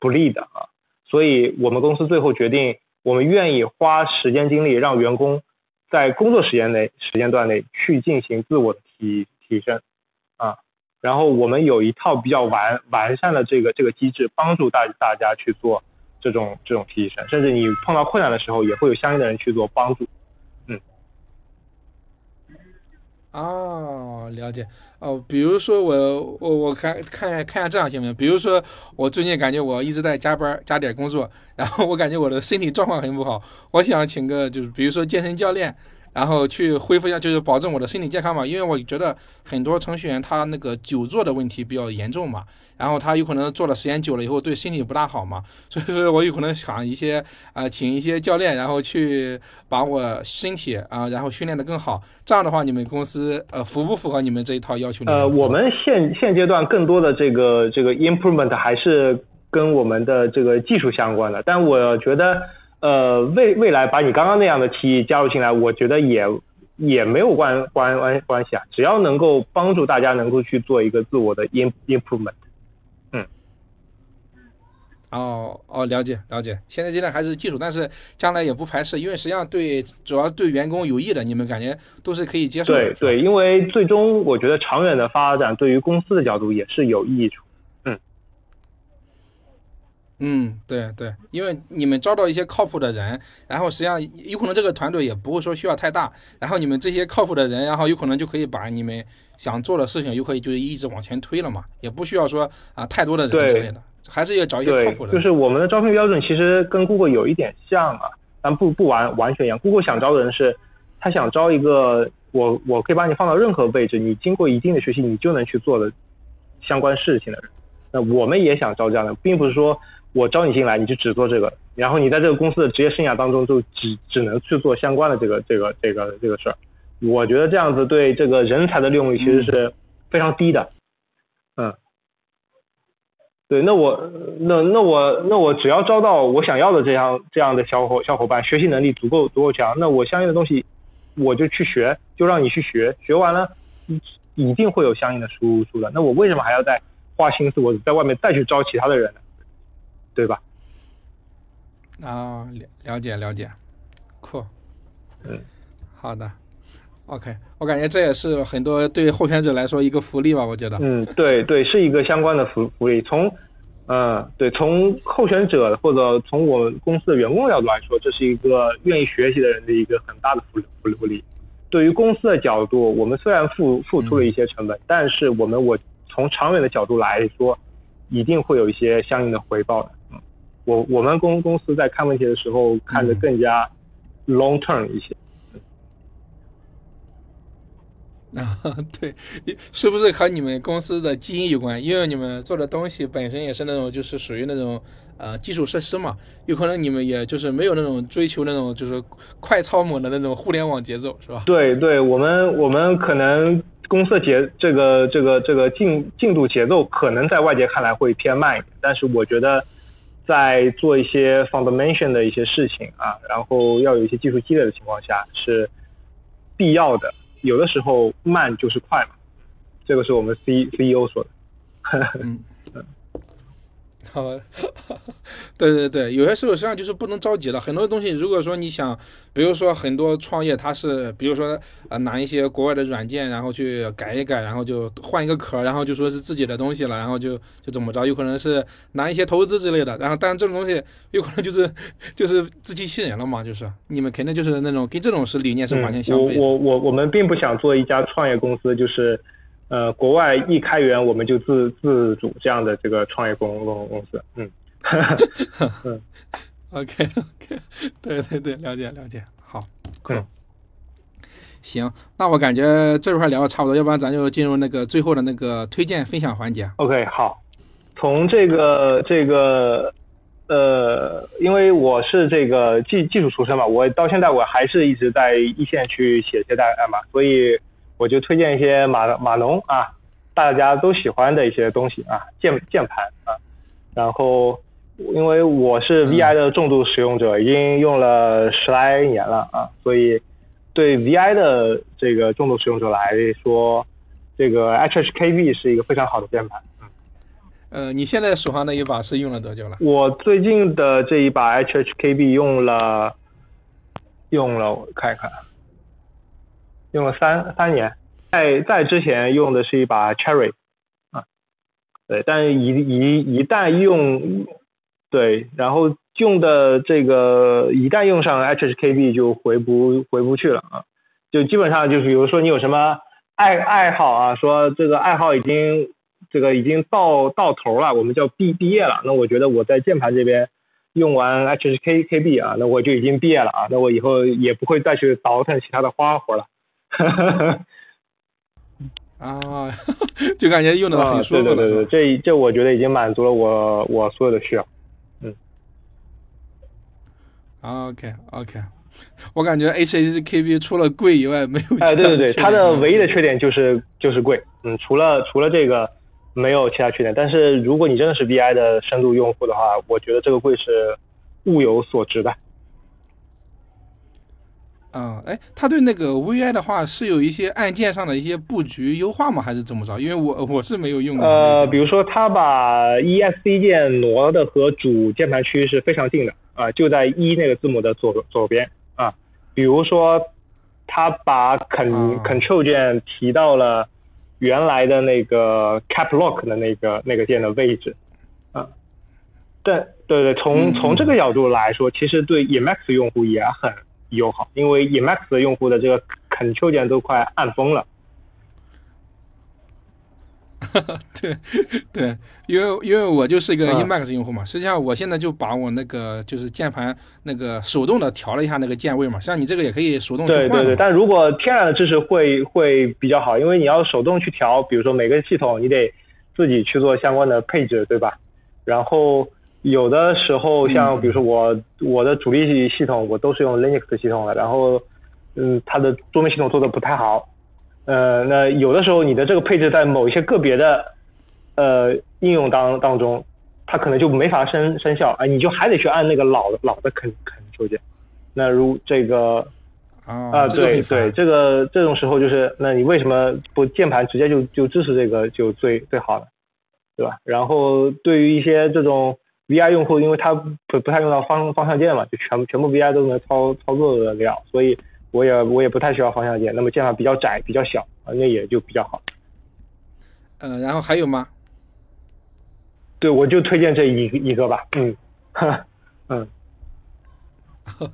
不利的啊。所以我们公司最后决定，我们愿意花时间精力让员工在工作时间内时间段内去进行自我提提升，然后我们有一套比较完完善的这个这个机制，帮助大大家去做这种这种提升，甚至你碰到困难的时候，也会有相应的人去做帮助。嗯哦，了解哦。比如说我我我看看看下这样行不行？比如说我最近感觉我一直在加班加点工作，然后我感觉我的身体状况很不好，我想请个就是比如说健身教练。然后去恢复一下，就是保证我的身体健康嘛。因为我觉得很多程序员他那个久坐的问题比较严重嘛，然后他有可能坐的时间久了以后对身体不大好嘛。所以说我有可能想一些啊，请一些教练，然后去把我身体啊，然后训练的更好。这样的话，你们公司呃符不符合你们这一套要求？呃，我们现现阶段更多的这个这个 improvement 还是跟我们的这个技术相关的，但我觉得。呃，未未来把你刚刚那样的提议加入进来，我觉得也也没有关关关关系啊，只要能够帮助大家能够去做一个自我的 im improvement，嗯，哦哦，了解了解，现在阶段还是技术，但是将来也不排斥，因为实际上对主要对员工有益的，你们感觉都是可以接受的。对对，因为最终我觉得长远的发展对于公司的角度也是有益处。嗯，对对，因为你们招到一些靠谱的人，然后实际上有可能这个团队也不会说需要太大，然后你们这些靠谱的人，然后有可能就可以把你们想做的事情，又可以就是一直往前推了嘛，也不需要说啊太多的人之类的，还是要找一些靠谱的。就是我们的招聘标准其实跟 Google 有一点像啊，但不不完完全一样。Google 想招的人是，他想招一个我我可以把你放到任何位置，你经过一定的学习你就能去做的相关事情的人。那我们也想招这样的，并不是说。我招你进来，你就只做这个，然后你在这个公司的职业生涯当中就只只能去做相关的这个这个这个这个事儿。我觉得这样子对这个人才的利用率其实是非常低的。嗯，对，那我那那我那我只要招到我想要的这样这样的小伙小伙伴，学习能力足够足够强，那我相应的东西我就去学，就让你去学，学完了一定会有相应的输出的。那我为什么还要再花心思我在外面再去招其他的人呢？对吧？啊，了了解了解，酷，嗯，好的，OK，我感觉这也是很多对候选者来说一个福利吧，我觉得。嗯，对对，是一个相关的福福利。从，嗯，对，从候选者或者从我们公司的员工角度来说，这是一个愿意学习的人的一个很大的福福福利。对于公司的角度，我们虽然付付出了一些成本，但是我们我从长远的角度来说，一定会有一些相应的回报的。我我们公公司在看问题的时候，看得更加 long term 一些。啊，对，是不是和你们公司的基因有关？因为你们做的东西本身也是那种，就是属于那种呃基础设施嘛，有可能你们也就是没有那种追求那种就是快超猛的那种互联网节奏，是吧？对对，我们我们可能公司节这个这个这个进进度节奏可能在外界看来会偏慢一点，但是我觉得。在做一些 foundation 的一些事情啊，然后要有一些技术积累的情况下是必要的。有的时候慢就是快嘛，这个是我们 C CEO 说的。嗯。好，对对对，有些时候实际上就是不能着急了。很多东西，如果说你想，比如说很多创业，它是比如说呃拿一些国外的软件，然后去改一改，然后就换一个壳，然后就说是自己的东西了，然后就就怎么着，有可能是拿一些投资之类的。然后，但这种东西有可能就是就是自欺欺人了嘛，就是你们肯定就是那种跟这种是理念是完全相悖。我我我我们并不想做一家创业公司，就是。呃，国外一开源我们就自自主这样的这个创业公公公司，嗯，嗯，OK OK，对对对，了解了解，好，嗯，行，那我感觉这块聊的差不多，要不然咱就进入那个最后的那个推荐分享环节。OK，好，从这个这个呃，因为我是这个技技术出身嘛，我到现在我还是一直在一线去写这些代码，所以。我就推荐一些码码农啊，大家都喜欢的一些东西啊，键键盘啊，然后因为我是 VI 的重度使用者，已经用了十来年了啊，所以对 VI 的这个重度使用者来说，这个 HHKB 是一个非常好的键盘。嗯，呃，你现在手上那一把是用了多久了？我最近的这一把 HHKB 用了用了，我看一看。用了三三年，在在之前用的是一把 Cherry，啊，对，但一一一旦用，对，然后用的这个一旦用上 HHKB 就回不回不去了啊，就基本上就是比如说你有什么爱爱好啊，说这个爱好已经这个已经到到头了，我们叫毕毕业了，那我觉得我在键盘这边用完 HHKB 啊，那我就已经毕业了啊，那我以后也不会再去倒腾其他的花活了。哈哈哈，啊，就感觉用的很舒服。对对对对，这这我觉得已经满足了我我所有的需要。嗯。OK OK，我感觉 HHKB 除了贵以外没有。哎，对对对，它的唯一的缺点就是就是贵。嗯，除了除了这个没有其他缺点。但是如果你真的是 VI 的深度用户的话，我觉得这个贵是物有所值的。嗯，哎，他对那个 VI 的话是有一些按键上的一些布局优化吗？还是怎么着？因为我我是没有用过。呃，比如说他把 ESC 键挪的和主键盘区是非常近的啊，就在一那个字母的左左边啊。比如说他把 Ctrl Control 键提到了原来的那个 Cap Lock 的那个那个键的位置啊。对对对，从从这个角度来说，其实对 Emacs 用户也很。友好，因为 Emacs 的用户的这个 Ctrl 键都快按疯了。对对，因为因为我就是一个 Emacs 用户嘛，实际上我现在就把我那个就是键盘那个手动的调了一下那个键位嘛，像你这个也可以手动去换。对对对，但如果天然的支持会会比较好，因为你要手动去调，比如说每个系统你得自己去做相关的配置，对吧？然后。有的时候，像比如说我我的主力系统我都是用 Linux 系统的，然后嗯，它的桌面系统做的不太好，呃，那有的时候你的这个配置在某一些个别的呃应用当当中，它可能就没法生生效啊，你就还得去按那个老的老的肯肯抽键。那如这个啊，对对，这个这种时候就是，那你为什么不键盘直接就就支持这个就最最好了，对吧？然后对于一些这种。VI 用户，因为他不不太用到方方向键嘛，就全部全部 VI 都能操操作的了，所以我也我也不太需要方向键。那么键盘比较窄，比较小啊，那也就比较好。呃，然后还有吗？对，我就推荐这一一个吧。嗯，嗯。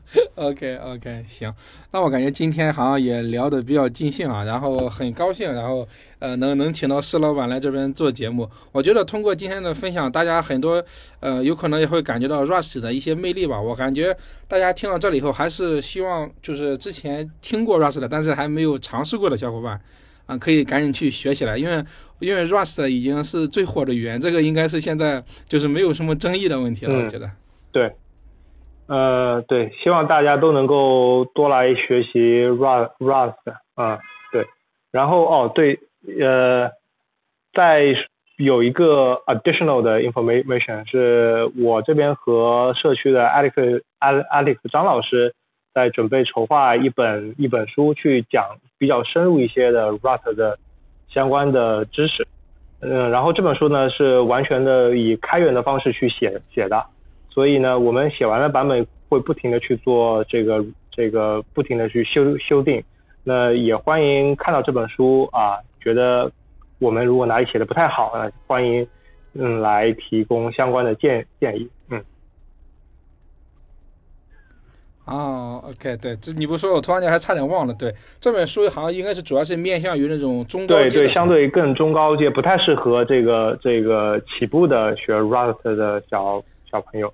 OK OK，行，那我感觉今天好像也聊得比较尽兴啊，然后很高兴，然后呃能能请到施老板来这边做节目。我觉得通过今天的分享，大家很多呃有可能也会感觉到 Rust 的一些魅力吧。我感觉大家听到这里以后，还是希望就是之前听过 Rust 的，但是还没有尝试过的小伙伴啊，可以赶紧去学起来，因为因为 Rust 已经是最火的语言，这个应该是现在就是没有什么争议的问题了。我觉得对。呃，对，希望大家都能够多来学习 Rust Rust 啊，对，然后哦，对，呃，在有一个 additional 的 information 是我这边和社区的 Alex Alex 张老师在准备筹划一本一本书，去讲比较深入一些的 Rust 的相关的知识。嗯，然后这本书呢是完全的以开源的方式去写写的，所以呢，我们写完了版本会不停的去做这个这个不停的去修修订。那也欢迎看到这本书啊，觉得我们如果哪里写的不太好啊，欢迎嗯来提供相关的建建议，嗯。哦，OK，对，这你不说，我突然间还差点忘了。对，这本书好像应该是主要是面向于那种中高阶，对对，相对更中高阶，不太适合这个这个起步的学 Rust 的小小朋友。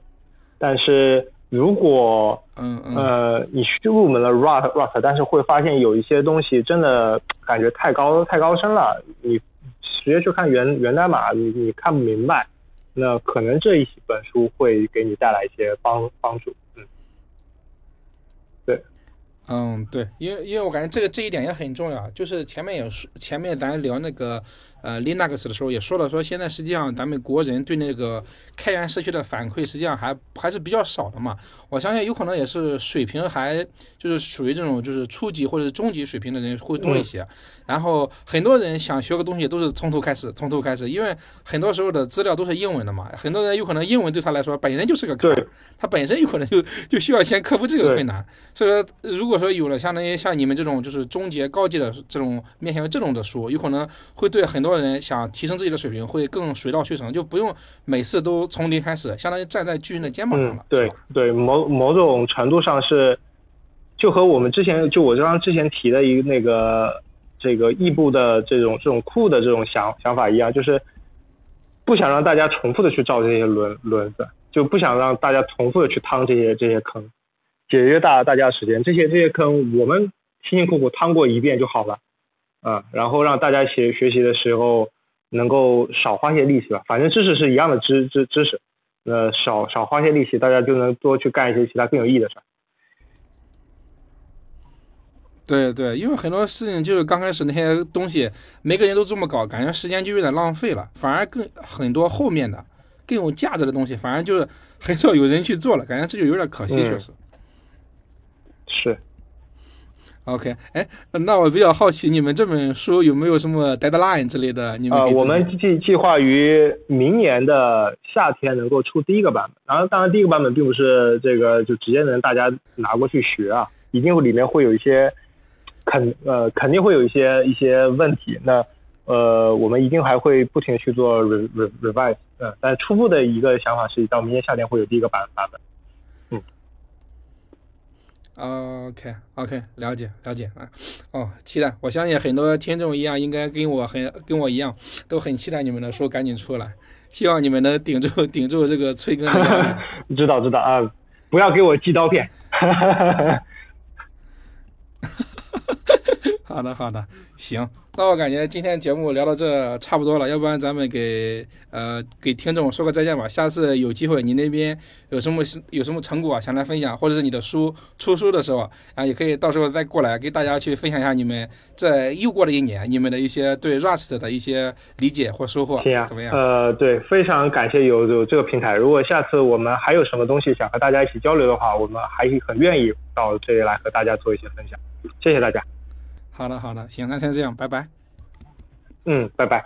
但是如果嗯呃你去入门了 Rust Rust，但是会发现有一些东西真的感觉太高太高深了，你直接去看源源代码，你你看不明白，那可能这一本书会给你带来一些帮帮助。嗯，对，因为因为我感觉这个这一点也很重要，就是前面也说，前面咱聊那个呃 Linux 的时候也说了，说现在实际上咱们国人对那个开源社区的反馈实际上还还是比较少的嘛。我相信有可能也是水平还就是属于这种就是初级或者是中级水平的人会多一些。然后很多人想学个东西都是从头开始，从头开始，因为很多时候的资料都是英文的嘛，很多人有可能英文对他来说本身就是个坎，他本身有可能就就需要先克服这个困难。所以说，如果说有了相当于像你们这种就是中级、高级的这种面向于这种的书，有可能会对很多人想提升自己的水平会更水到渠成，就不用每次都从零开始，相当于站在巨人的肩膀上了。对对，某某种程度上是，就和我们之前就我刚刚之前提的一个那个这个异步的这种这种酷的这种想想法一样，就是不想让大家重复的去造这些轮轮子，就不想让大家重复的去趟这些这些坑。节约大大家时间，这些这些坑我们辛辛苦苦趟过一遍就好了，啊，然后让大家学学习的时候能够少花些力气吧，反正知识是一样的知知知识，呃，少少花些力气，大家就能多去干一些其他更有意义的事。对对，因为很多事情就是刚开始那些东西，每个人都这么搞，感觉时间就有点浪费了，反而更很多后面的更有价值的东西，反而就是很少有人去做了，感觉这就有点可惜，确实。是，OK，哎，那我比较好奇，你们这本书有没有什么 deadline 之类的？你们呃，我们计计划于明年的夏天能够出第一个版本。然后，当然第一个版本并不是这个就直接能大家拿过去学啊，一定会里面会有一些肯呃肯定会有一些一些问题。那呃，我们一定还会不停去做 re re revise，嗯，但初步的一个想法是到明年夏天会有第一个版版本。OK OK，了解了解啊，哦，期待！我相信很多听众一样，应该跟我很跟我一样，都很期待你们的书赶紧出来。希望你们能顶住顶住这个催更。知道知道啊，不要给我寄刀片。哈哈哈哈好的好的，行。那我感觉今天节目聊到这差不多了，要不然咱们给呃给听众说个再见吧。下次有机会你那边有什么有什么成果想来分享，或者是你的书出书的时候啊，也可以到时候再过来给大家去分享一下你们这又过了一年你们的一些对 Rust 的一些理解或收获，怎么样？呃，对，非常感谢有有这个平台。如果下次我们还有什么东西想和大家一起交流的话，我们还很愿意到这里来和大家做一些分享。谢谢大家。好的，好的，行，那先这样，拜拜。嗯，拜拜。